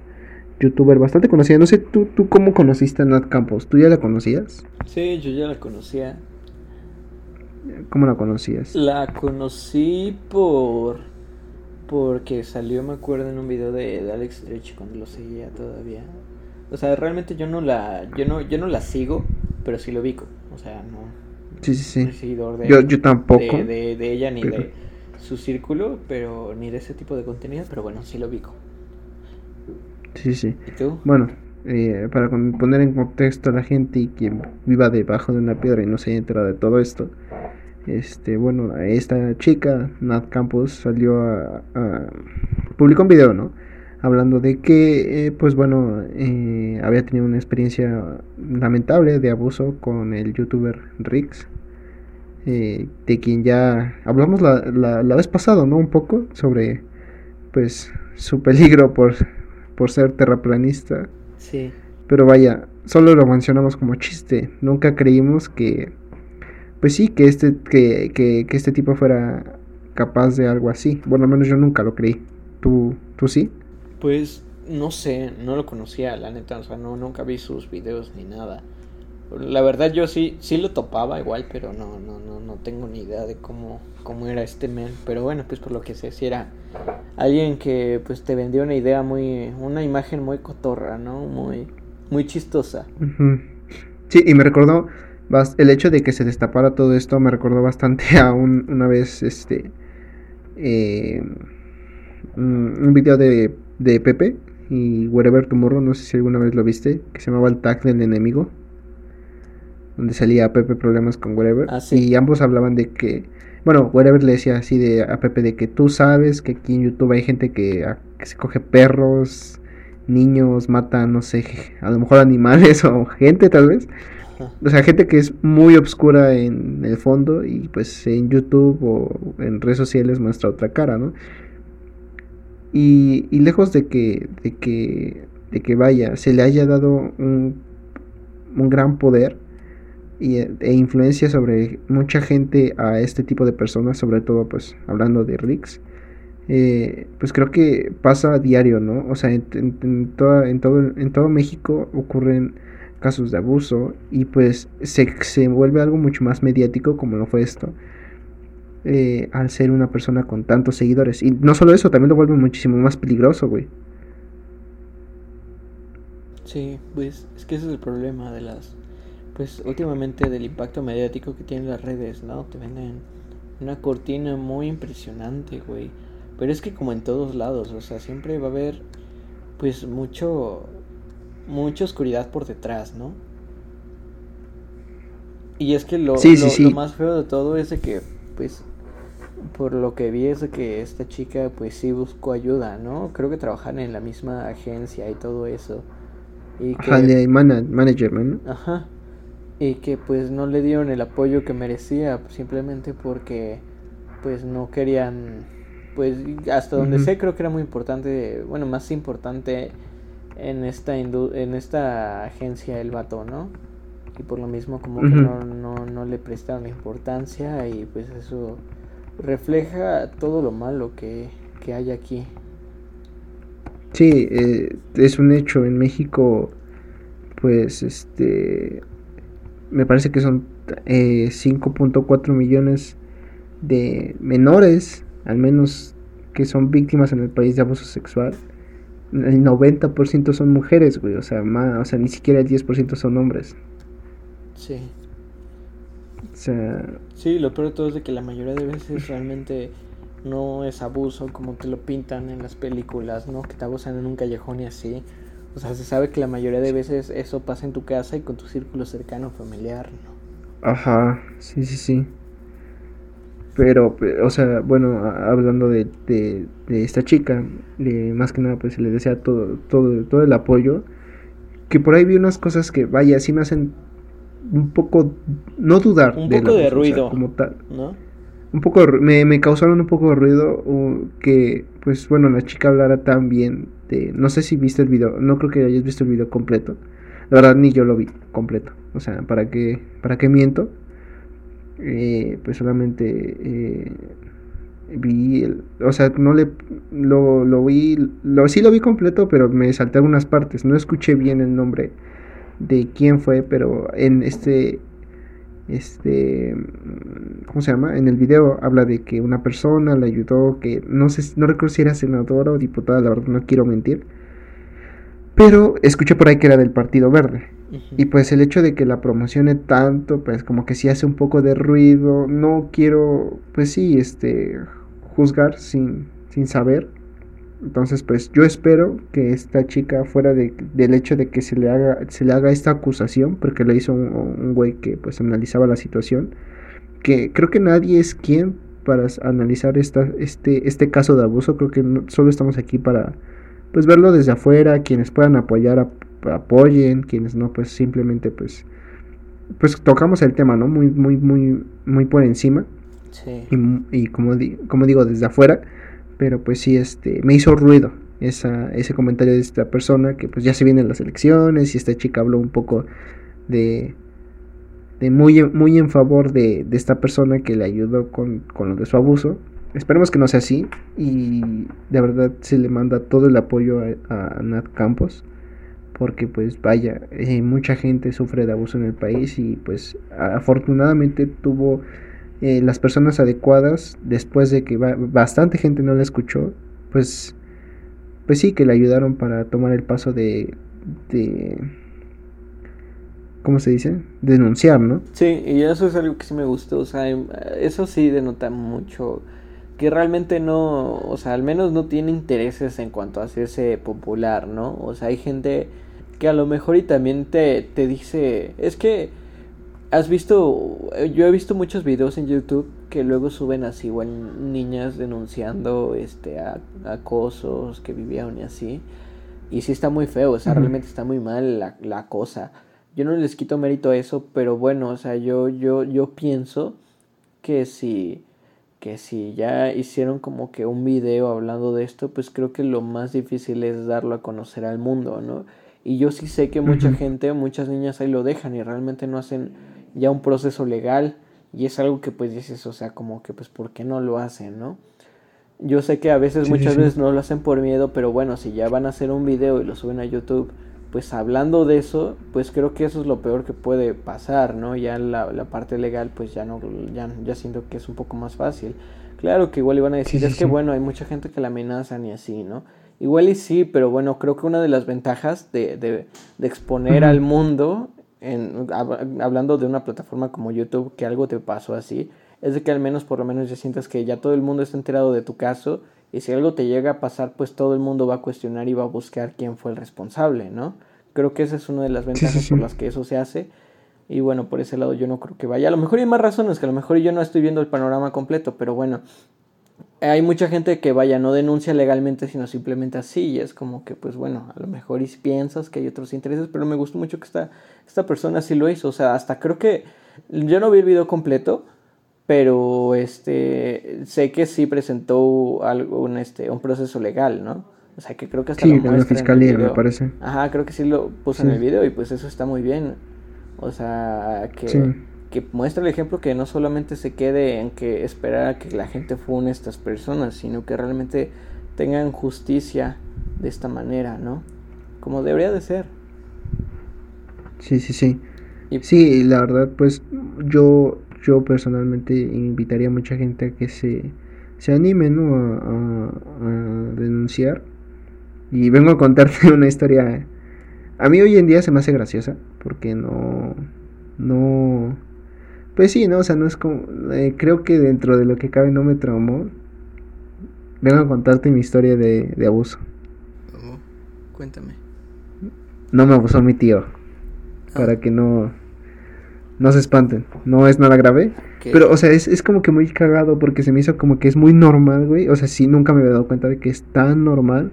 youtuber bastante conocida. No sé, ¿tú, tú cómo conociste a Nat Campos? ¿Tú ya la conocías? Sí, yo ya la conocía. ¿Cómo la conocías? La conocí por... Porque salió, me acuerdo, en un video de, Alex Stretch cuando lo seguía todavía. O sea, realmente yo no la... Yo no, yo no la sigo, pero sí lo ubico. O sea, no... Sí, sí, sí. yo, yo tampoco. De, de, ella ni de su círculo, pero ni de ese tipo de contenido, pero bueno, sí lo ubico. Sí, sí. Bueno, eh, para poner en contexto a la gente y quien viva debajo de una piedra y no se haya enterado de todo esto, este, bueno, esta chica, Nat Campos, salió a, publicó un video, ¿no? Hablando de que, eh, pues bueno, eh, había tenido una experiencia lamentable de abuso con el youtuber Rix, de quien ya hablamos la, la, la vez pasada, ¿no? Un poco sobre, pues, su peligro por por ser terraplanista. Sí. Pero vaya, solo lo mencionamos como chiste. Nunca creímos que, pues sí, que este, que, que, que este tipo fuera capaz de algo así. Bueno, al menos yo nunca lo creí. ¿Tú, tú sí? Pues no sé, no lo conocía, la neta. O sea, no, nunca vi sus videos ni nada. La verdad yo sí, sí lo topaba igual, pero no, no, no, no tengo ni idea de cómo, cómo era este men. Pero bueno, pues por lo que sé, si era alguien que pues te vendió una idea muy, una imagen muy cotorra, ¿no? Muy, muy chistosa. Sí, y me recordó, el hecho de que se destapara todo esto me recordó bastante a un, una vez, este, eh, un video de, de Pepe y Wherever Tomorrow, no sé si alguna vez lo viste, que se llamaba El Tag del Enemigo donde salía Pepe problemas con Whatever. Ah, y ambos hablaban de que, bueno, Whatever le decía así de, a Pepe de que tú sabes que aquí en YouTube hay gente que, se coge perros, niños, mata, no sé, a lo mejor animales o gente tal vez. O sea, gente que es muy obscura en el fondo y pues en YouTube o en redes sociales muestra otra cara, ¿no? Y, y lejos de que, de que, de que vaya, se le haya dado un, un gran poder y, e influencia sobre mucha gente a este tipo de personas, sobre todo pues hablando de Rix, eh, pues creo que pasa a diario, ¿no? O sea, en, en, toda, en, todo, en todo México ocurren casos de abuso y pues se, se vuelve algo mucho más mediático como lo fue esto. Eh, al ser una persona con tantos seguidores. Y no solo eso, también lo vuelve muchísimo más peligroso, güey. Sí, pues es que ese es el problema de las... Pues últimamente del impacto mediático que tienen las redes, ¿no? Te venden una cortina muy impresionante, güey. Pero es que como en todos lados, o sea, siempre va a haber pues mucho mucha oscuridad por detrás, ¿no? Y es que lo, lo, más feo de todo es de que, pues, por lo que vi es que esta chica, pues sí buscó ayuda, ¿no? Creo que trabajan en la misma agencia y todo eso. Y que, Ajá, de manager, ¿no? Ajá. Y que pues no le dieron el apoyo que merecía, simplemente porque, pues no querían, pues hasta donde sé creo que era muy importante, bueno, más importante en esta, en esta agencia el vato, ¿no? Y por lo mismo como que no, no, no le prestaron importancia y pues eso refleja todo lo malo que, que hay aquí. Sí, eh, es un hecho. En México, pues, este, me parece que son eh, 5.4 millones de menores, al menos que son víctimas en el país de abuso sexual el 90% son mujeres, güey, o sea, más, o sea, ni siquiera el 10% son hombres. Sí. O sea... Sí, lo peor de todo es de que la mayoría de veces realmente no es abuso como te lo pintan en las películas, ¿no? Que te abusan en un callejón y así. O sea, se sabe que la mayoría de veces eso pasa en tu casa y con tu círculo cercano familiar, ¿no? Ajá, sí, sí, sí. Pero, o sea, bueno, hablando de, de, esta chica, de, más que nada, pues se le desea todo, todo, todo el apoyo. Que por ahí vi unas cosas que, vaya, sí me hacen un poco, no dudar. Un poco de ruido. como tal. ¿no? Un poco, me, me causaron un poco de ruido que, pues bueno, la chica hablara tan bien de, no sé si viste el video, no creo que hayas visto el video completo. La verdad, ni yo lo vi completo. O sea, ¿para qué, para qué miento? eh, pues solamente eh, vi, o sea, no le, lo, lo vi, lo, sí lo vi completo, pero me salté algunas partes, no escuché bien el nombre de quién fue, pero en este, este, ¿cómo se llama? En el video habla de que una persona le ayudó, que no sé, no recuerdo si era senadora o diputada, la verdad no quiero mentir, pero escuché por ahí que era del Partido Verde. Y pues el hecho de que la promocione tanto, pues como que sí hace un poco de ruido. No quiero, pues sí, este, juzgar sin, sin saber. Entonces, pues yo espero que esta chica, fuera de, del hecho de que se le haga, se le haga esta acusación, porque le hizo un, güey que pues analizaba la situación, que creo que nadie es quien para analizar esta, este, este caso de abuso. Creo que solo estamos aquí para pues verlo desde afuera, quienes puedan apoyar apoyen, quienes no, pues simplemente pues pues tocamos el tema, ¿no? Muy, muy, muy, muy por encima. Sí. Y, como, como digo, desde afuera, pero pues sí, este, me hizo ruido esa, ese comentario de esta persona, que pues ya se vienen las elecciones y esta chica habló un poco de, de muy, muy en favor de, de esta persona que le ayudó con, con lo de su abuso. Esperemos que no sea así y de verdad se le manda todo el apoyo a, a Nat Campos porque pues vaya, eh, mucha gente sufre de abuso en el país y pues afortunadamente tuvo eh, las personas adecuadas después de que bastante gente no la escuchó, pues pues sí que le ayudaron para tomar el paso de de ¿cómo se dice? denunciar, ¿no? Sí, y eso es algo que sí me gustó, o sea, em, eso sí denota mucho que realmente no, o sea, al menos no tiene intereses en cuanto a hacerse popular, ¿no? O sea, hay gente que a lo mejor y también te, te dice, es que has visto, yo he visto muchos videos en YouTube que luego suben así igual niñas denunciando este acosos que vivieron y así. Y sí está muy feo, o sea, realmente está muy mal la, la cosa. yo no les quito mérito a eso, pero bueno, o sea, yo, yo, yo pienso que si, que si ya hicieron como que un video hablando de esto, pues creo que lo más difícil es darlo a conocer al mundo, ¿no? Y yo sí sé que mucha gente, muchas niñas ahí lo dejan y realmente no hacen ya un proceso legal y es algo que pues dices, o sea, como que pues ¿por qué no lo hacen, no? Yo sé que a veces, muchas veces no lo hacen por miedo, pero bueno, si ya van a hacer un video y lo suben a YouTube, pues hablando de eso, pues creo que eso es lo peor que puede pasar, ¿no? Ya la, la parte legal, pues ya no, ya, ya siento que es un poco más fácil. Claro que igual iban a decir, es que bueno, hay mucha gente que la amenazan y así, ¿no? Igual y sí, pero bueno, creo que una de las ventajas de, de, de exponer al mundo, en, hablando de una plataforma como YouTube, que algo te pasó así, es de que al menos por lo menos ya sientas que ya todo el mundo está enterado de tu caso y si algo te llega a pasar, pues todo el mundo va a cuestionar y va a buscar quién fue el responsable, ¿no? Creo que esa es una de las ventajas por las que eso se hace. Y bueno, por ese lado yo no creo que vaya. A lo mejor hay más razones, que a lo mejor yo no estoy viendo el panorama completo, pero bueno, hay mucha gente que vaya, no denuncia legalmente, sino simplemente así, y es como que, pues bueno, a lo mejor y piensas que hay otros intereses, pero me gustó mucho que esta, esta persona sí lo hizo, o sea, hasta creo que, yo no vi el video completo, pero este, sé que sí presentó algo, un, este, un proceso legal, ¿no? O sea, que creo que hasta sí, lo la fiscalía, me parece. Ajá, creo que sí lo puso en el video y pues eso está muy bien. O sea, que que muestra el ejemplo que no solamente se quede en que esperar a que la gente fune a estas personas, sino que realmente tengan justicia de esta manera, ¿no? Como debería de ser. Sí, sí, sí. Sí, la verdad, pues yo, yo personalmente invitaría a mucha gente a que se, se anime, ¿no? A, a denunciar. Y vengo a contarte una historia. A mí hoy en día se me hace graciosa, porque no, no, pues sí, ¿no? O sea, no es como... Eh, creo que dentro de lo que cabe no me traumó. Vengo a contarte mi historia de, de abuso. Oh, cuéntame. No me abusó mi tío. Ah. Para que no... No se espanten. No es nada grave. Pero, o sea, es, es como que muy cagado porque se me hizo como que es muy normal, güey. O sea, sí, nunca me había dado cuenta de que es tan normal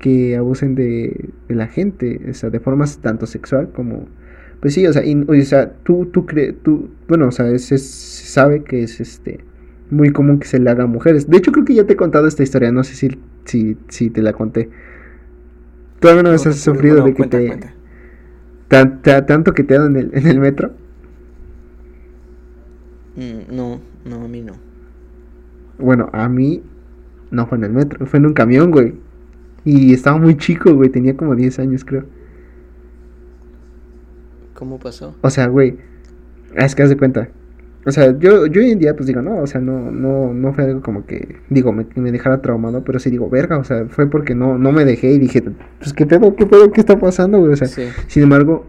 que abusen de, de la gente. O sea, de formas tanto sexual como pues sí, o sea, o sea tú, tú crees, tú, bueno, o sea, es, se sabe que es este muy común que se le haga a mujeres. De hecho, creo que ya te he contado esta historia, no sé si, si, si te la conté. ¿Tú alguna vez has sufrido de que te, tanto que te dan en el, en el metro? Mm, no, no, a mí no. Bueno, a mí no fue en el metro, fue en un camión, güey. Y estaba muy chico, güey, tenía como 10 años, creo. ¿Cómo pasó? O sea, güey, es que haz de cuenta. O sea, yo, yo hoy en día pues digo, no, o sea, no, no, no fue algo como que, digo, me, me dejara traumado, pero sí digo, verga, o sea, fue porque no, no me dejé y dije, pues qué pedo, qué pedo, qué está pasando, güey, o sea, sin embargo,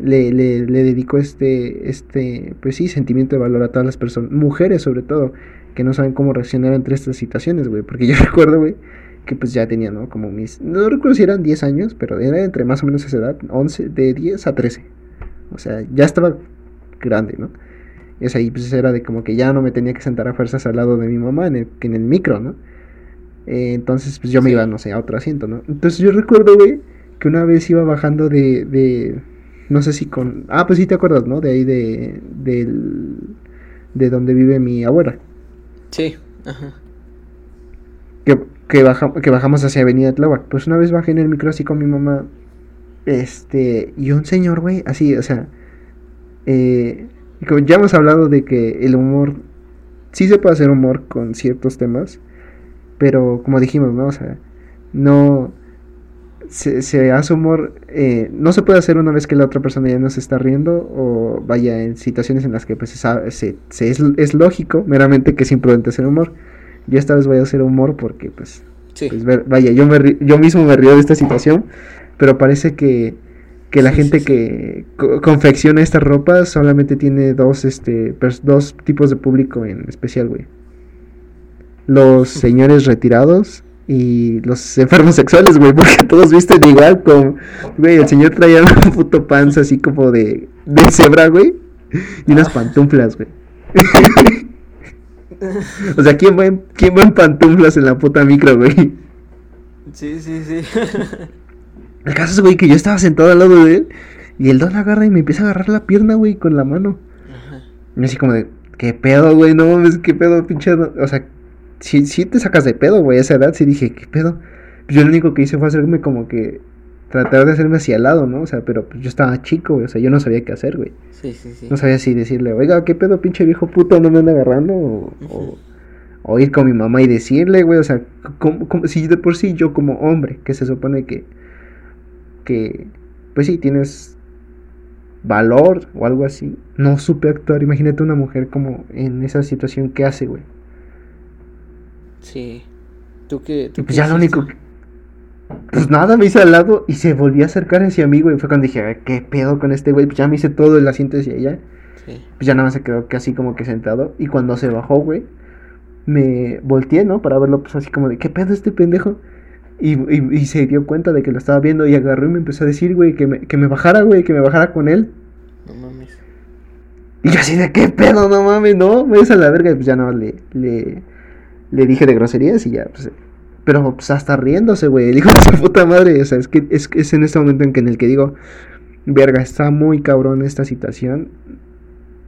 le, le, le dedico este, este, pues sí, sentimiento de valor a todas las personas, mujeres sobre todo, que no saben cómo reaccionar entre estas situaciones, güey, porque yo recuerdo, güey, que pues ya tenía, ¿no? Como mis, no recuerdo si eran 10 años, pero era entre más o menos esa edad, 11, de 10 a 13, o sea, ya estaba grande, ¿no? Y o ahí pues era de como que ya no me tenía que sentar a fuerzas al lado de mi mamá en el, en el micro, ¿no? Eh, entonces, pues yo me iba, no sé, a otro asiento, ¿no? Entonces yo recuerdo, güey, que una vez iba bajando de, de, no sé si con, ah, pues sí te acuerdas, ¿no? De ahí de, del, de donde vive mi abuela. Sí, ajá. Que, que, que bajamos hacia Avenida Tláhuac. Pues una vez bajé en el micro así con mi mamá este, y un señor, güey, así, o sea, eh, como ya hemos hablado de que el humor, sí se puede hacer humor con ciertos temas, pero como dijimos, ¿no? O sea, no se, hace humor, eh, no se puede hacer una vez que la otra persona ya no se está riendo o vaya en situaciones en las que pues se, se, es, lógico meramente que es imprudente hacer humor. Yo esta vez voy a hacer humor porque pues, pues vaya, yo, me, yo mismo me río de esta situación pero parece que, que la gente que confecciona esta ropa solamente tiene dos, este, dos tipos de público en especial, güey. Los señores retirados y los enfermos sexuales, güey, porque todos visten igual, como, güey, el señor traía una puto panza así como de, de cebra, güey, y unas ah. pantuflas, güey. o sea, ¿quién va, en, ¿quién va en pantuflas en la puta micro, güey? Sí, sí, sí. El caso es, güey, que yo estaba sentado al lado de él Y el don agarra y me empieza a agarrar la pierna, güey, con la mano. Ajá. Y así como de, ¿qué pedo, güey? No mames, ¿qué pedo, pinche? O sea, si, si te sacas de pedo, güey, a esa edad, sí dije, ¿qué pedo? Pues yo lo único que hice fue hacerme como que tratar de hacerme hacia el lado, ¿no? O sea, pero pues yo estaba chico, güey, o sea, yo no sabía qué hacer, güey. Sí, sí, sí. No sabía si decirle, oiga, ¿qué pedo, pinche viejo puto, no me anda agarrando? O, o, ir con mi mamá y decirle, güey, o sea, como, si de por sí yo como hombre, que se supone que, que, pues sí, tienes valor o algo así, no supe actuar. Imagínate una mujer como en esa situación, ¿qué hace, güey? Sí. ¿Tú qué? pues ya lo único que pues nada, me hice al lado y se volvió a acercar hacia mí, güey. Fue cuando dije, ¿qué pedo con este güey? Pues ya me hice todo el asiento hacia ella. Sí. Pues ya nada más se quedó casi como que sentado. Y cuando se bajó, güey, me volteé, ¿no? Para verlo, pues así como de, ¿qué pedo este pendejo? Y, y, se dio cuenta de que lo estaba viendo y agarró y me empezó a decir, güey, que me, que me bajara, güey, que me bajara con él. No mames. Y yo así de, ¿qué pedo? No mames, no, me a la verga. Y pues ya no, le, le, le dije de groserías y ya, pues pero pues hasta riéndose, güey. El hijo de su puta madre. O sea, es que es, es en este momento en que en el que digo, verga, está muy cabrón esta situación.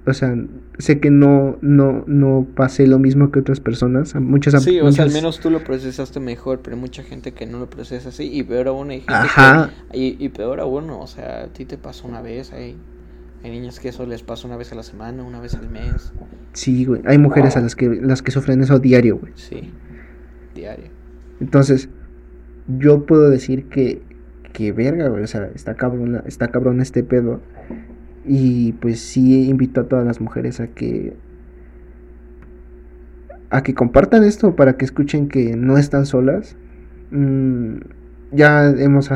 O sea, sé que no, no, no pasé lo mismo que otras personas. Muchas Sí, o sea, al menos tú lo procesaste mejor, pero hay mucha gente que no lo procesa así. Y peor aún, hay gente Ajá. y, y, peor aún, o sea, a ti te pasó una vez, hay, hay niñas que eso les pasa una vez a la semana, una vez al mes. Sí, güey. Hay mujeres a las que, las que sufren eso diario, güey. Sí, diario. Entonces, yo puedo decir que, que verga, güey, o sea, está cabrón, está cabrón este pedo. Y pues sí invito a todas las mujeres a que a que compartan esto para que escuchen que no están solas. Mm, ya hemos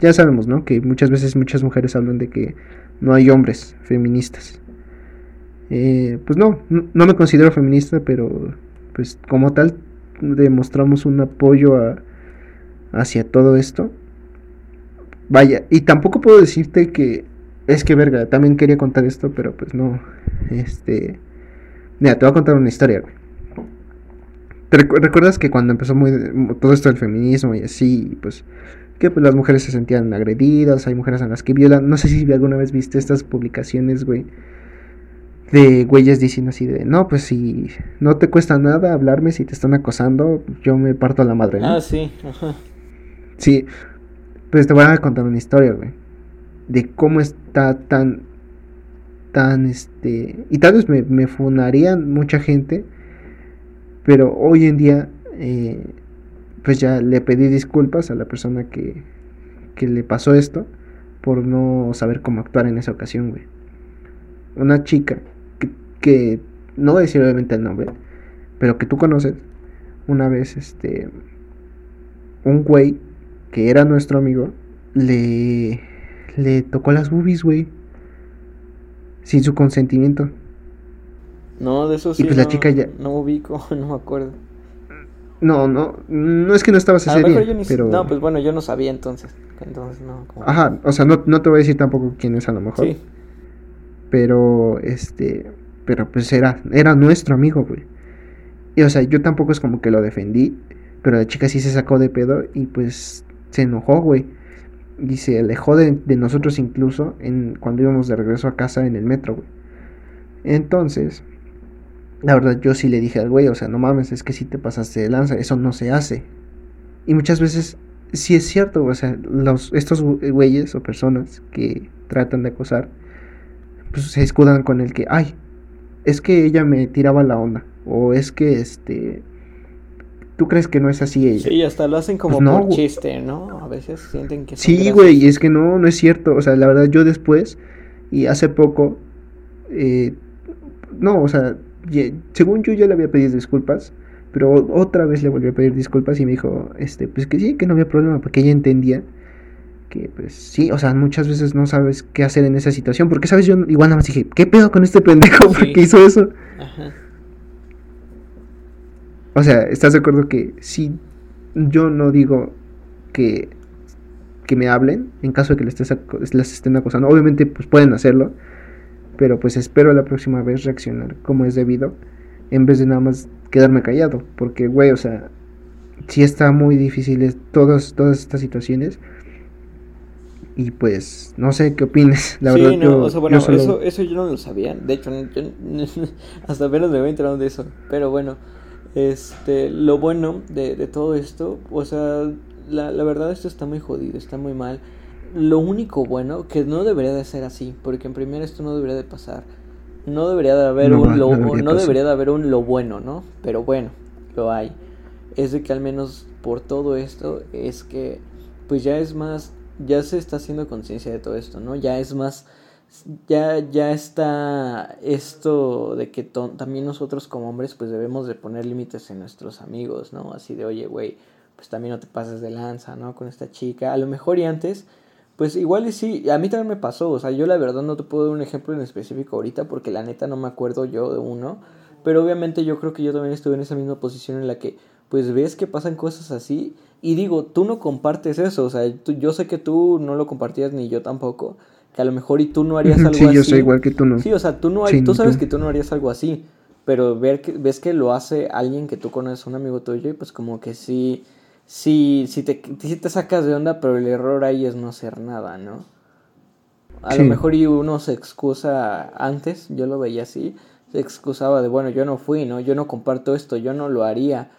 ya sabemos, ¿no? Que muchas veces muchas mujeres hablan de que no hay hombres feministas. Eh, pues no, no me considero feminista, pero pues como tal demostramos un apoyo a, hacia todo esto. Vaya, y tampoco puedo decirte que es que verga, también quería contar esto, pero pues no. Este, mira, te voy a contar una historia, güey. ¿Te recuerdas que cuando empezó muy todo esto del feminismo y así, pues que pues las mujeres se sentían agredidas, hay mujeres a las que violan, no sé si alguna vez viste estas publicaciones, güey, de güeyes diciendo así de, no, pues si no te cuesta nada hablarme si te están acosando, yo me parto a la madre. Ah, sí, ajá. Sí, pues te voy a contar una historia, güey, de cómo está tan, tan, este, y tal vez me, me funarían mucha gente, pero hoy en día, eh, pues ya le pedí disculpas a la persona que, que le pasó esto por no saber cómo actuar en esa ocasión, güey. Una chica que no voy a decir obviamente el nombre, pero que tú conoces, una vez este un güey que era nuestro amigo le le tocó las boobies, güey. Sin su consentimiento. No, de eso sí. Y pues la chica ya no ubico, no me acuerdo. No, no, no es que no estabas ese día, pero... No, pues bueno, yo no sabía entonces. Entonces no. Ajá, o sea, no, no te voy a decir tampoco quién es a lo mejor. Sí. Pero, este, pero pues era, era nuestro amigo, güey. Y o sea, yo tampoco es como que lo defendí, pero la chica sí se sacó de pedo y pues se enojó, güey. Y se alejó de, nosotros incluso en, cuando íbamos de regreso a casa en el metro, güey. Entonces, la verdad yo sí le dije al güey, o sea, no mames, es que si te pasaste de lanza, eso no se hace. Y muchas veces sí es cierto, o sea, los, estos güeyes o personas que tratan de acosar, pues se escudan con el que, ay, es que ella me tiraba la onda. O es que este. ¿Tú crees que no es así ella? Sí, hasta lo hacen como pues por chiste, ¿no? A veces sienten que. Sí, güey, y es que no, no es cierto. O sea, la verdad, yo después, y hace poco, eh, no, o sea, según yo ya le había pedido disculpas, pero otra vez le volví a pedir disculpas y me dijo, este, pues que sí, que no había problema, porque ella entendía que pues sí, o sea, muchas veces no sabes qué hacer en esa situación, porque sabes, yo igual nada más dije, ¿qué pedo con este pendejo? ¿Por qué hizo eso? Ajá. O sea, ¿estás de acuerdo que si yo no digo que, que me hablen en caso de que les, estés, les estén acosando? Obviamente, pues pueden hacerlo, pero pues espero la próxima vez reaccionar como es debido, en vez de nada más quedarme callado, porque, güey, o sea, si está muy difícil todas, todas estas situaciones Y pues, no sé qué opines. La sí, verdad, no, yo, o sea, bueno, yo solo- eso, eso yo no lo sabía. De hecho, yo, hasta apenas me había enterado de eso. Pero bueno, este, lo bueno de, de todo esto, o sea, la, la verdad esto está muy jodido, está muy mal. Lo único bueno, que no debería de ser así, porque en primera esto no debería de pasar. No debería de haber No, un no lo, debería no debería de haber un lo bueno, ¿no? Pero bueno, lo hay. Es de que al menos por todo esto es que pues ya es más, ya se está haciendo conciencia de todo esto, ¿no? Ya es más, ya, ya está esto de que también nosotros como hombres pues debemos de poner límites en nuestros amigos, ¿no? Así de, oye, güey, pues también no te pases de lanza, ¿no? Con esta chica. A lo mejor y antes, pues igual y sí, a mí también me pasó, o sea, yo la verdad no te puedo dar un ejemplo en específico ahorita porque la neta no me acuerdo yo de uno, pero obviamente yo creo que yo también estuve en esa misma posición en la que pues ves que pasan cosas así y digo, tú no compartes eso, o sea, tú- yo sé que tú no lo compartías ni yo tampoco, que a lo mejor y tú no harías algo Sí, así. yo soy igual que tú, ¿no? Sí, o sea, tú no Sí, tú sabes tú. que tú no harías algo así, pero ver que ves que lo hace alguien que tú conoces, un amigo tuyo, y pues como que sí sí sí te sí te sacas de onda, pero el error ahí es no hacer nada, ¿no? A Sí. lo mejor y uno se excusa antes, yo lo veía así, se excusaba de, bueno, yo no fui, ¿no? Yo no comparto esto, yo no lo haría.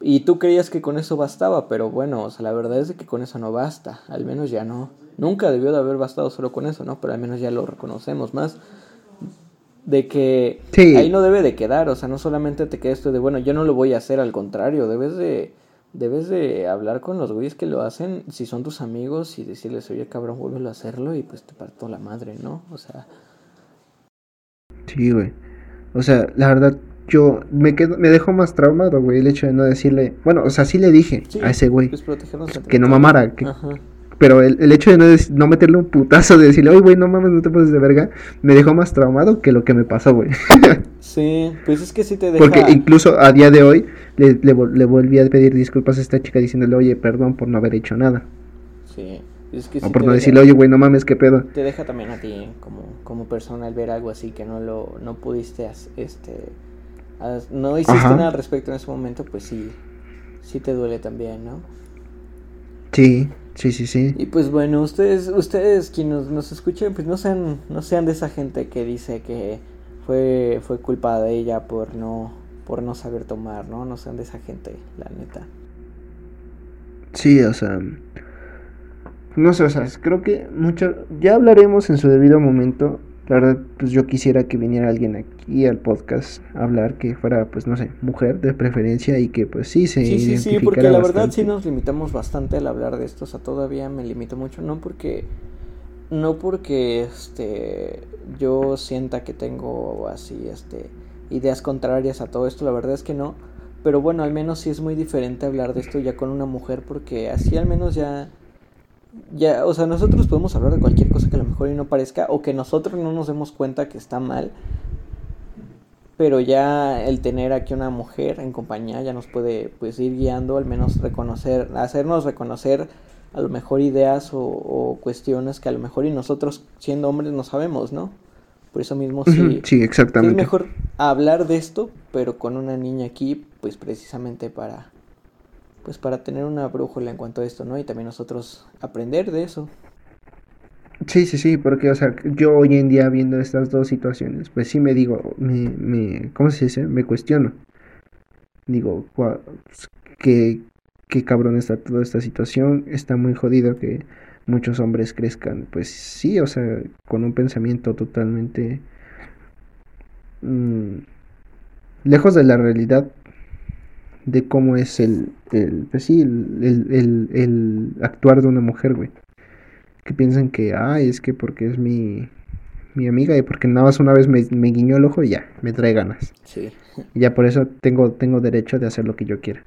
Y tú creías que con eso bastaba, pero bueno, o sea, la verdad es que con eso no basta, al menos ya no. Nunca debió de haber bastado solo con eso, ¿no? Pero al menos ya lo reconocemos más. De que Sí. ahí no debe de quedar, o sea, no solamente te queda esto de, bueno, yo no lo voy a hacer, al contrario, debes de, debes de hablar con los güeyes que lo hacen, si son tus amigos, y decirles, oye, cabrón, vuélvelo a hacerlo, y pues te parto la madre, ¿no? O sea, Sí, güey. O sea, la verdad, yo me quedo, me dejó más traumado, güey, el hecho de no decirle, bueno, o sea, sí le dije sí, a ese güey, pues que no mamara, que- Ajá. Pero el, el hecho de no, no meterle un putazo, de decirle, oye, güey, no mames, no te pases de verga, me dejó más traumado que lo que me pasó, güey. Sí, pues es que sí te deja... Porque incluso a día de hoy le, le, le volví a pedir disculpas a esta chica diciéndole, oye, perdón por no haber hecho nada. Sí, es que O sí por no deja- decirle, oye, güey, no mames, qué pedo. te deja también a ti como, como persona el ver algo así que no lo no pudiste este no hiciste Ajá. nada al respecto en ese momento pues sí sí te duele también no Sí, sí, sí, sí. y pues bueno ustedes ustedes quienes nos escuchen pues no sean no sean de esa gente que dice que fue fue culpa de ella por no por no saber tomar no no sean de esa gente la neta Sí, o sea, no sé, o sea, creo que mucho, ya hablaremos en su debido momento. La verdad, pues yo quisiera que viniera alguien aquí al podcast a hablar, que fuera, pues no sé, mujer de preferencia y que pues sí se Sí, sí, sí, porque la verdad bastante. sí nos limitamos bastante al hablar de esto, o sea, todavía me limito mucho, no porque no porque este yo sienta que tengo así este ideas contrarias a todo esto, la verdad es que no, pero bueno, al menos sí es muy diferente hablar de esto ya con una mujer porque así al menos ya ya, o sea, nosotros podemos hablar de cualquier cosa que a lo mejor y no parezca o que nosotros no nos demos cuenta que está mal, pero ya el tener aquí una mujer en compañía ya nos puede pues ir guiando, al menos reconocer, hacernos reconocer a lo mejor ideas o, o cuestiones que a lo mejor y nosotros siendo hombres no sabemos, ¿no? Por eso mismo Sí, sí exactamente. es mejor hablar de esto, pero con una niña aquí, pues precisamente para pues para tener una brújula en cuanto a esto, ¿no? Y también nosotros aprender de eso. Sí, sí, sí, porque, o sea, yo hoy en día viendo estas dos situaciones, pues sí me digo, me, me, ¿cómo se dice? Me cuestiono. Digo, pues, qué, qué cabrón está toda esta situación, está muy jodido que muchos hombres crezcan, pues sí, o sea, con un pensamiento totalmente mm, lejos de la realidad de cómo es el, el pues sí, el, el, el- actuar de una mujer, güey que piensan que, ay, es que porque es mi, mi amiga y porque nada más una vez me, me guiñó el ojo y ya, me trae ganas. Sí. Y ya por eso tengo, tengo derecho de hacer lo que yo quiera.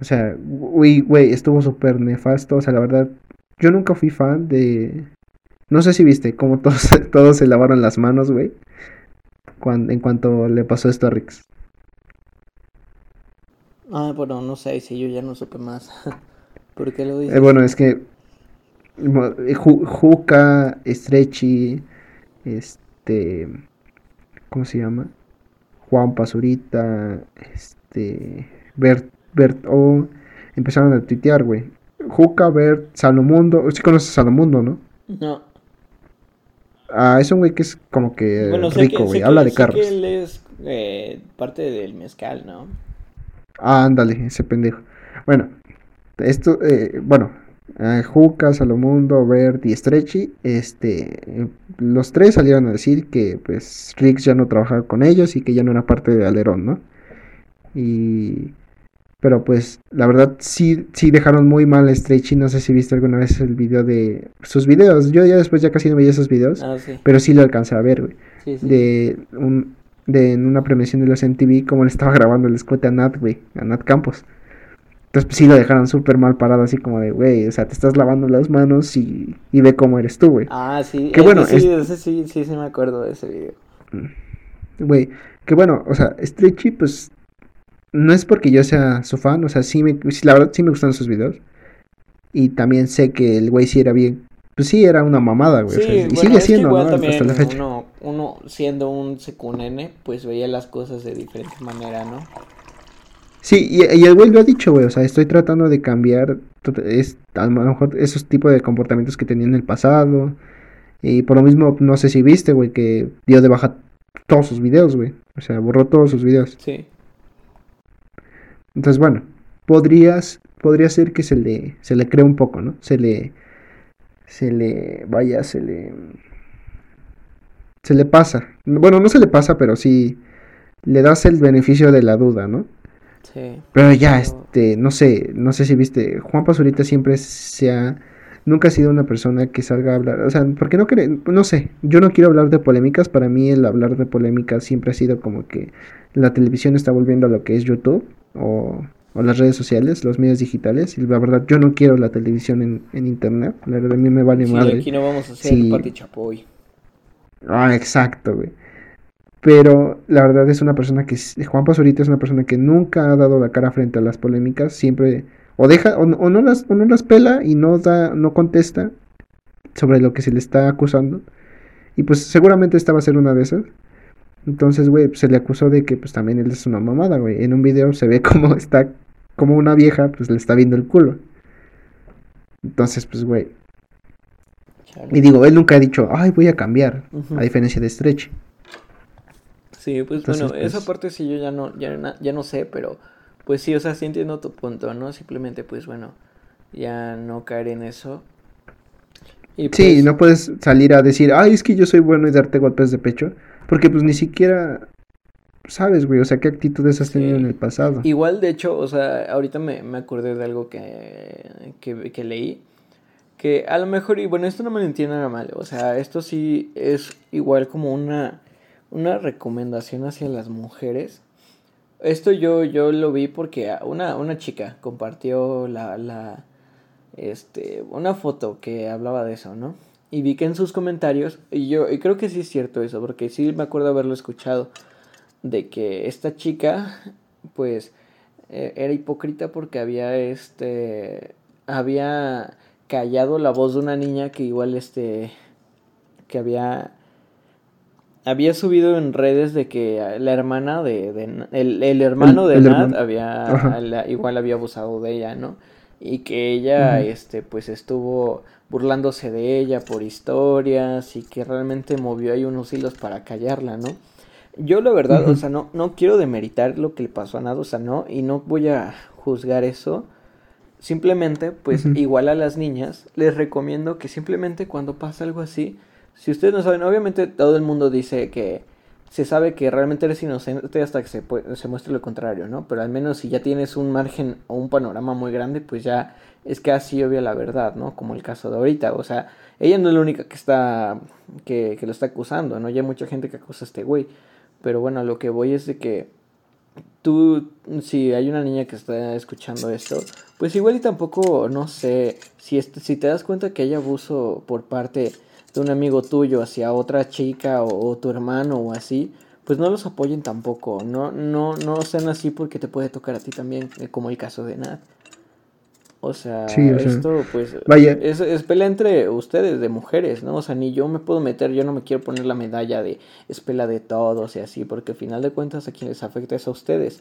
O sea, güey, güey, estuvo súper nefasto. O sea, la verdad, yo nunca fui fan de... No sé si viste cómo todos, todos se lavaron las manos, güey. Cuando, en cuanto le pasó esto a Rix. Ah, bueno, no sé, si yo ya no supe más. ¿Por qué lo dices? Eh, bueno, es que eh, Ju- Juca, Stretchy, este, ¿cómo se llama? Juan Pazurita, este, Bert, Bert O, empezaron a tuitear, güey. Juca, Bert, Salomundo. Sí conoces a Salomundo, ¿no? No. Ah, es un güey que es como que Bueno, rico, güey. sé Habla que- de sé carros. que él es eh, parte del mezcal, ¿no? Ah, ándale, ese pendejo. Bueno, esto, eh, bueno, eh, Juca, Salomundo, Bert y Stretchy, este, eh, los tres salieron a decir que, pues, Riggs ya no trabajaba con ellos y que ya no era parte de Alerón, ¿no? Y, pero pues, la verdad, sí, sí dejaron muy mal a Stretchy, no sé si viste alguna vez el video de sus videos, yo ya después ya casi no veía esos videos, Ah, sí. pero sí lo alcancé a ver, güey Sí, sí. de un de en una premiación de los MTV como le estaba grabando el escote a Nat, güey, a Nat Campos. Entonces pues, sí lo dejaron súper mal parado, así como de, güey, o sea, te estás lavando las manos y, y ve cómo eres tú, güey. Ah, sí. Qué ese bueno, Sí, es- ese sí, sí, sí me acuerdo de ese video. Güey, que bueno, o sea, Stretchy, pues, no es porque yo sea su fan, o sea, sí me, sí, la verdad sí me gustan sus videos. Y también sé que el güey sí era bien, pues sí era una mamada, güey, o sea, y sigue siendo, ¿no? también Hasta la fecha. Uno, uno siendo un secunene, pues veía las cosas de diferente manera, ¿no? Sí, y, y el güey lo ha dicho, güey, o sea, estoy tratando de cambiar es, a lo mejor esos tipos de comportamientos que tenía en el pasado. Y por lo mismo, no sé si viste, güey, que dio de baja todos sus videos, güey. O sea, borró todos sus videos. Sí. Entonces, bueno, podrías, podría ser que se le, se le cree un poco, ¿no? Se le, se le, vaya, se le, se le pasa. Bueno, no se le pasa, pero sí le das el beneficio de la duda, ¿no? Sí. Pero ya, Pero- este, no sé, no sé si viste, Juan Pazurita siempre se ha, nunca ha sido una persona que salga a hablar, o sea, porque no cree, no sé, yo no quiero hablar de polémicas, para mí el hablar de polémicas siempre ha sido como que la televisión está volviendo a lo que es YouTube o, o las redes sociales, los medios digitales, y la verdad yo no quiero la televisión en, en internet, la verdad a mí me vale Sí, madre. aquí no vamos a hacer Sí. Pati Chapoy. Ah, exacto, güey. Pero la verdad es una persona que, Juan Pazurita es una persona que nunca ha dado la cara frente a las polémicas, siempre o deja o, no- o no las o no las pela y no da no contesta sobre lo que se le está acusando. Y pues seguramente esta va a ser una de esas. Entonces, güey, pues, se le acusó de que pues también él es una mamada, güey. En un video se ve como está como una vieja pues le está viendo el culo. Entonces, pues, güey, y digo, él nunca ha dicho, "Ay, voy a cambiar", a diferencia de Stretch. Sí, pues Entonces, bueno, esa pues- parte sí yo ya no, ya, ya no sé, pero pues sí, o sea, sí entiendo tu punto, ¿no? Simplemente pues bueno, ya no caer en eso. Y Sí, pues, no puedes salir a decir, ay, es que yo soy bueno y darte golpes de pecho, porque pues ni siquiera sabes, güey, o sea, qué actitudes has tenido Sí. en el pasado. Igual, de hecho, o sea, ahorita me, me acordé de algo que, que, que leí. Que a lo mejor, y bueno, esto no me lo entiendan mal. O sea, esto sí es igual como una, una recomendación hacia las mujeres. Esto yo, yo lo vi porque una, una chica compartió la, la, este, una foto que hablaba de eso, ¿no? Y vi que en sus comentarios, y yo y creo que sí es cierto eso, porque sí me acuerdo haberlo escuchado, de que esta chica, pues, eh, era hipócrita porque había, este, había callado la voz de una niña que igual, este, que había, había subido en redes de que la hermana de, de el, el hermano de el Nat hermano. había, la- igual había abusado de ella, ¿no? Y que ella, este, pues estuvo burlándose de ella por historias y que realmente movió ahí unos hilos para callarla, ¿no? Yo la verdad, o sea, no, no quiero demeritar lo que le pasó a Nat, o sea, no, y no voy a juzgar eso. Simplemente, pues, igual a las niñas, les recomiendo que simplemente cuando pasa algo así, si ustedes no saben, obviamente todo el mundo dice que se sabe que realmente eres inocente hasta que se, se muestre lo contrario, ¿no? Pero al menos si ya tienes un margen o un panorama muy grande, pues ya es casi obvia la verdad, ¿no? Como el caso de ahorita, o sea, ella no es la única que está, que, que lo está acusando, ¿no? Ya hay mucha gente que acusa a este güey, pero bueno, lo que voy es de que tú, si hay una niña que está escuchando esto, pues igual y tampoco, no sé, si, si te das cuenta que hay abuso por parte de un amigo tuyo hacia otra chica o, o tu hermano o así, pues no los apoyen tampoco, no, no, no sean así porque te puede tocar a ti también, eh, como el caso de Nat. O sea, Sí, o sea, esto pues vaya. es, es pelea entre ustedes de mujeres, ¿no? O sea, ni yo me puedo meter, yo no me quiero poner la medalla de es pelea de todos y así, porque al final de cuentas a quien les afecta es a ustedes.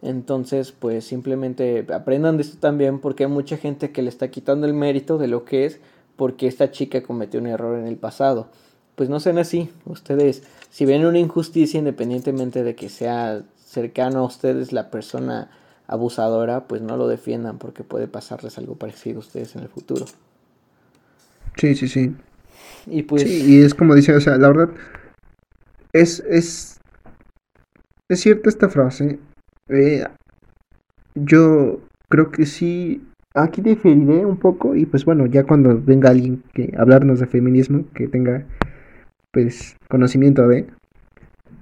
Entonces, pues simplemente aprendan de esto también porque hay mucha gente que le está quitando el mérito de lo que es porque esta chica cometió un error en el pasado. Pues no sean así. Ustedes, si ven una injusticia, independientemente de que sea cercano a ustedes la persona abusadora, pues no lo defiendan porque puede pasarles algo parecido a ustedes en el futuro. Sí, sí, sí. Y pues... Sí, y es como dice, o sea, la verdad, es, es, es cierta esta frase. Eh, yo creo que sí, aquí diferiré un poco y pues bueno, ya cuando venga alguien que hablarnos de feminismo, que tenga pues conocimiento de,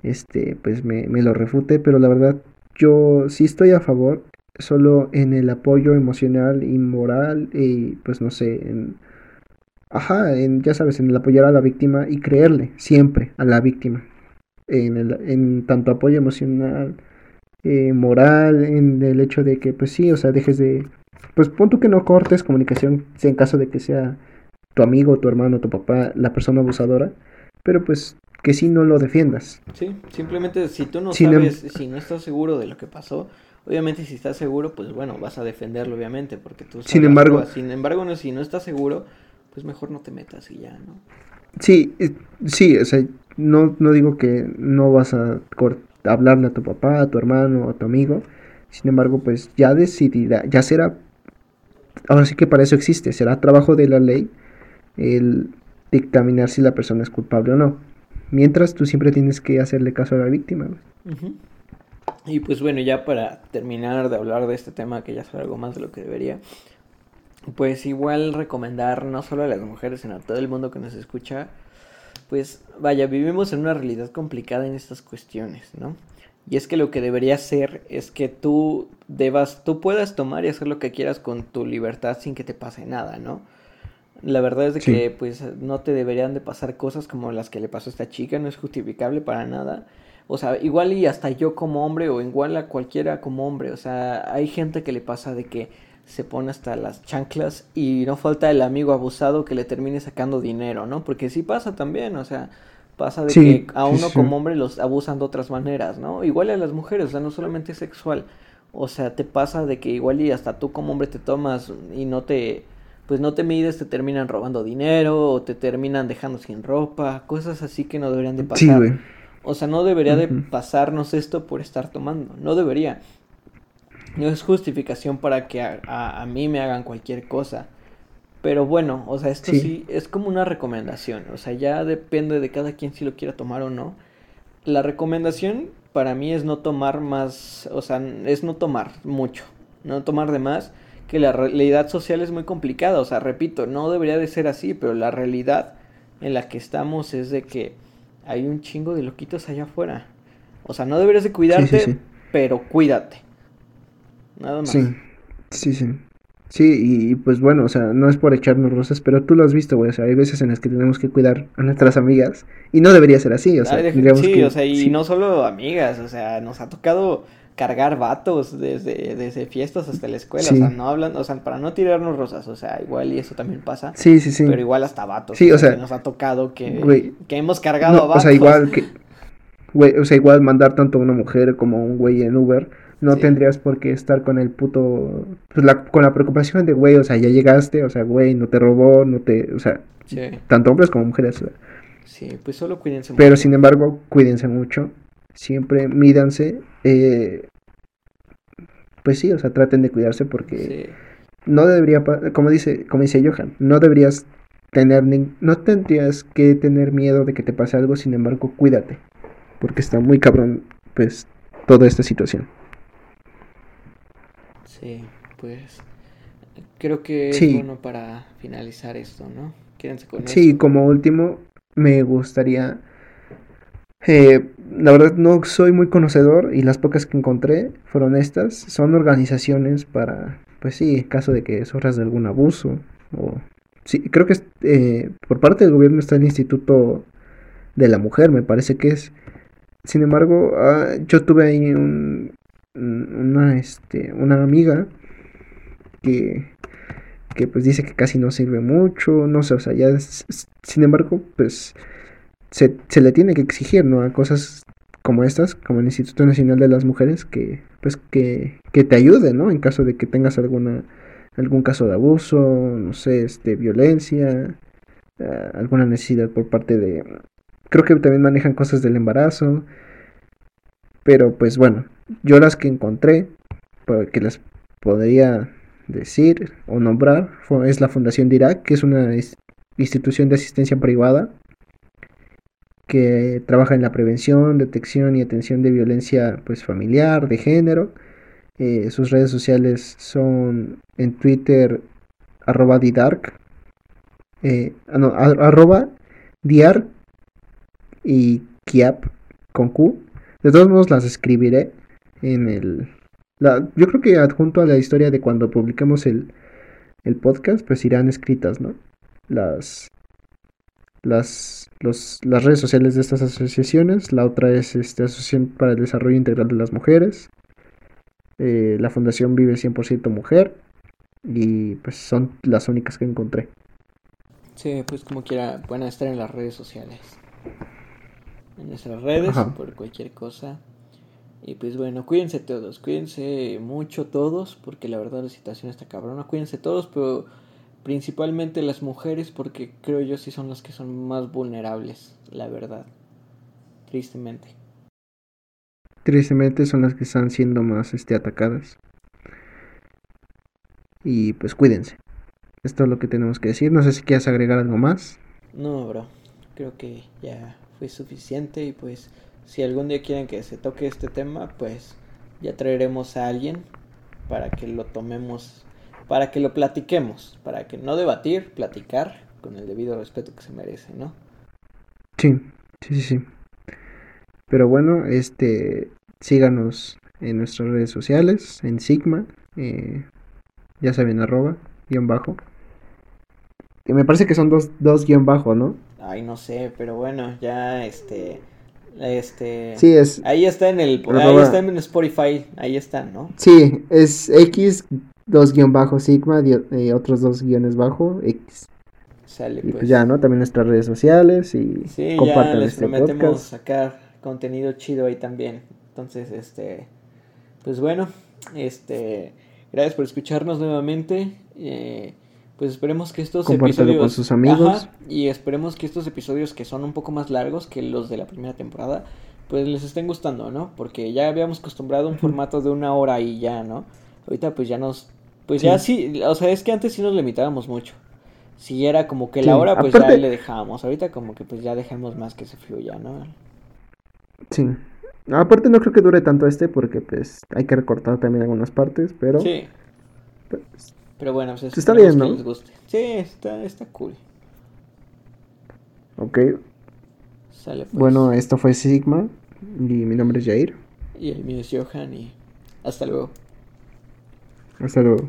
este, pues me, me lo refute, pero la verdad yo sí estoy a favor, solo en el apoyo emocional y moral y pues no sé, en... Ajá, en, ya sabes, en el apoyar a la víctima y creerle siempre a la víctima. En, el, en tanto apoyo emocional, eh, moral, en el hecho de que, pues sí, o sea, dejes de. Pues pon tú que no cortes comunicación, en caso de que sea tu amigo, tu hermano, tu papá, la persona abusadora, pero pues que sí no lo defiendas. Sí, simplemente si tú no sabes, si no estás seguro de lo que pasó, obviamente si estás seguro, pues bueno, vas a defenderlo, obviamente, porque tú Sin embargo, sin embargo, no, si no estás seguro, pues mejor no te metas y ya, ¿no? Sí, sí, o sea, no, no digo que no vas a hablarle a tu papá, a tu hermano, a tu amigo, sin embargo, pues ya decidirá, ya será, ahora sí que para eso existe, será trabajo de la ley el dictaminar si la persona es culpable o no. Mientras tú siempre tienes que hacerle caso a la víctima. Y pues bueno, ya para terminar de hablar de este tema, que ya es algo más de lo que debería, pues igual recomendar no solo a las mujeres, sino a todo el mundo que nos escucha, pues vaya, vivimos en una realidad complicada en estas cuestiones, ¿no? Y es que lo que debería ser es que tú debas, tú puedas tomar y hacer lo que quieras con tu libertad sin que te pase nada, ¿no? La verdad es de que pues no te deberían de pasar cosas como las que le pasó a esta chica, no es justificable para nada. O sea, igual y hasta yo como hombre o igual a cualquiera como hombre, o sea, hay gente que le pasa de que se pone hasta las chanclas y no falta el amigo abusado que le termine sacando dinero, ¿no? Porque sí pasa también, o sea, pasa de que a uno como hombre los abusan de otras maneras, ¿no? Igual a las mujeres, o sea, no solamente sexual, o sea, te pasa de que igual y hasta tú como hombre te tomas y no te pues no te mides, te terminan robando dinero o te terminan dejando sin ropa, cosas así que no deberían de pasar. o sea, no debería de pasarnos esto por estar tomando, no debería. No es justificación para que a, a, mí me hagan cualquier cosa. Pero bueno, o sea, esto sí. es como una recomendación. O sea, ya depende de cada quien si lo quiera tomar o no. La recomendación para mí es no tomar más, o sea, es no tomar mucho, no tomar de más que la realidad social es muy complicada. O sea, repito, no debería de ser así, pero la realidad en la que estamos es de que hay un chingo de loquitos allá afuera. O sea, no deberías de cuidarte, pero cuídate. Nada más. Sí, sí, sí. Sí, y, pues bueno, o sea, no es por echarnos rosas, pero tú lo has visto, güey. O sea, hay veces en las que tenemos que cuidar a nuestras amigas y no debería ser así, o sea, sí, o sea, y no solo amigas, o sea, nos ha tocado cargar vatos desde, desde fiestas hasta la escuela, o sea, no hablan, o sea, para no tirarnos rosas, o sea, igual y eso también pasa. Sí, sí, sí. Pero igual hasta vatos. Sí, o sea, nos ha tocado que, que hemos cargado a vatos. O sea, igual que, güey, o sea, igual mandar tanto a una mujer como a un güey en Uber, no tendrías por qué estar con el puto, pues la, con la preocupación de, güey, o sea, ya llegaste, o sea, güey, no te robó, no te, o sea, tanto hombres como mujeres. Sí, pues solo cuídense mucho. Pero sin embargo, cuídense mucho siempre mídanse. Eh, pues sí, o sea, traten de cuidarse porque no debería, como dice, como dice Johan, no deberías tener, no tendrías que tener miedo de que te pase algo, sin embargo, cuídate, porque está muy cabrón, pues, toda esta situación. Sí, pues, creo que es bueno para finalizar esto, ¿no? Quédense con Sí, como último, me gustaría eh, la verdad no soy muy conocedor y las pocas que encontré fueron estas. Son organizaciones para, pues sí, en caso de que sufras de algún abuso. O, sí, creo que eh, por parte del gobierno está el Instituto de la Mujer, me parece que es. Sin embargo, ah, yo tuve ahí un, una, este, una amiga que, que pues dice que casi no sirve mucho, no sé, o sea, ya, sin embargo, pues se, se le tiene que exigir, ¿no? A cosas como estas, como el Instituto Nacional de las Mujeres, que pues que, que te ayude, ¿no? En caso de que tengas alguna algún caso de abuso, no sé, este violencia, uh, alguna necesidad por parte de creo que también manejan cosas del embarazo. Pero pues bueno, yo las que encontré que les podría decir o nombrar es la Fundación Dirac, que es una institución de asistencia privada que trabaja en la prevención, detección y atención de violencia pues, familiar, de género. Eh, sus redes sociales son en Twitter arroba didark, eh, ah, no, arroba diark y kiap con Q. De todos modos las escribiré en el... yo creo que adjunto a la historia de cuando publiquemos el, el podcast, pues irán escritas, ¿no? Las, las, las redes sociales de estas asociaciones. La otra es este, Asociación para el Desarrollo Integral de las Mujeres. Eh, la Fundación Vive 100% Mujer. Y pues son las únicas que encontré. Sí, pues como quiera, pueden estar en las redes sociales. En nuestras redes, por cualquier cosa. Y pues bueno, cuídense todos, cuídense mucho todos, porque la verdad la situación está cabrona. Cuídense todos, pero Principalmente las mujeres porque creo yo sí son las que son más vulnerables, la verdad. Tristemente. Tristemente son las que están siendo más este, atacadas. Y pues cuídense. Esto es lo que tenemos que decir. No sé si quieres agregar algo más. No, bro. Creo que ya fue suficiente y pues si algún día quieren que se toque este tema, pues ya traeremos a alguien para que lo tomemos para que lo platiquemos, para que no debatir, platicar con el debido respeto que se merece, ¿no? Sí, sí, sí, sí. Pero bueno, este, síganos en nuestras redes sociales, en Sigma, eh, ya saben, arroba, guion bajo. Que me parece que son dos, dos guion bajo, ¿no? Ay, no sé, pero bueno, ya este... Este. Sí, es. Ahí está en el. Ahí está en Spotify. Ahí está, ¿no? Sí, es X dos guion bajo sigma y eh, otros dos guiones bajo x. Sale, y pues. pues. ya, ¿no? También nuestras redes sociales y sí, ya les este prometemos sacar contenido chido ahí también. Entonces, este, pues bueno, este, gracias por escucharnos nuevamente. Eh, pues esperemos que estos episodios con sus amigos y esperemos que estos episodios que son un poco más largos que los de la primera temporada, pues les estén gustando, ¿no? Porque ya habíamos acostumbrado un formato de una hora y ya, ¿no? Ahorita pues ya nos pues ya sí, o sea, es que antes sí nos limitábamos mucho. Si era como que la hora, pues ya le dejábamos. Ahorita como que pues ya dejamos más que se fluya, ¿no? Sí. Aparte no creo que dure tanto este porque pues hay que recortar también algunas partes, pero... Sí. Pues, pero bueno, pues está bien, ¿no? Sí, está, está cool. Ok. Sale pues. Bueno, esto fue Sigma y mi nombre es Jair. Y el mío es Johan y hasta luego. Hasta luego.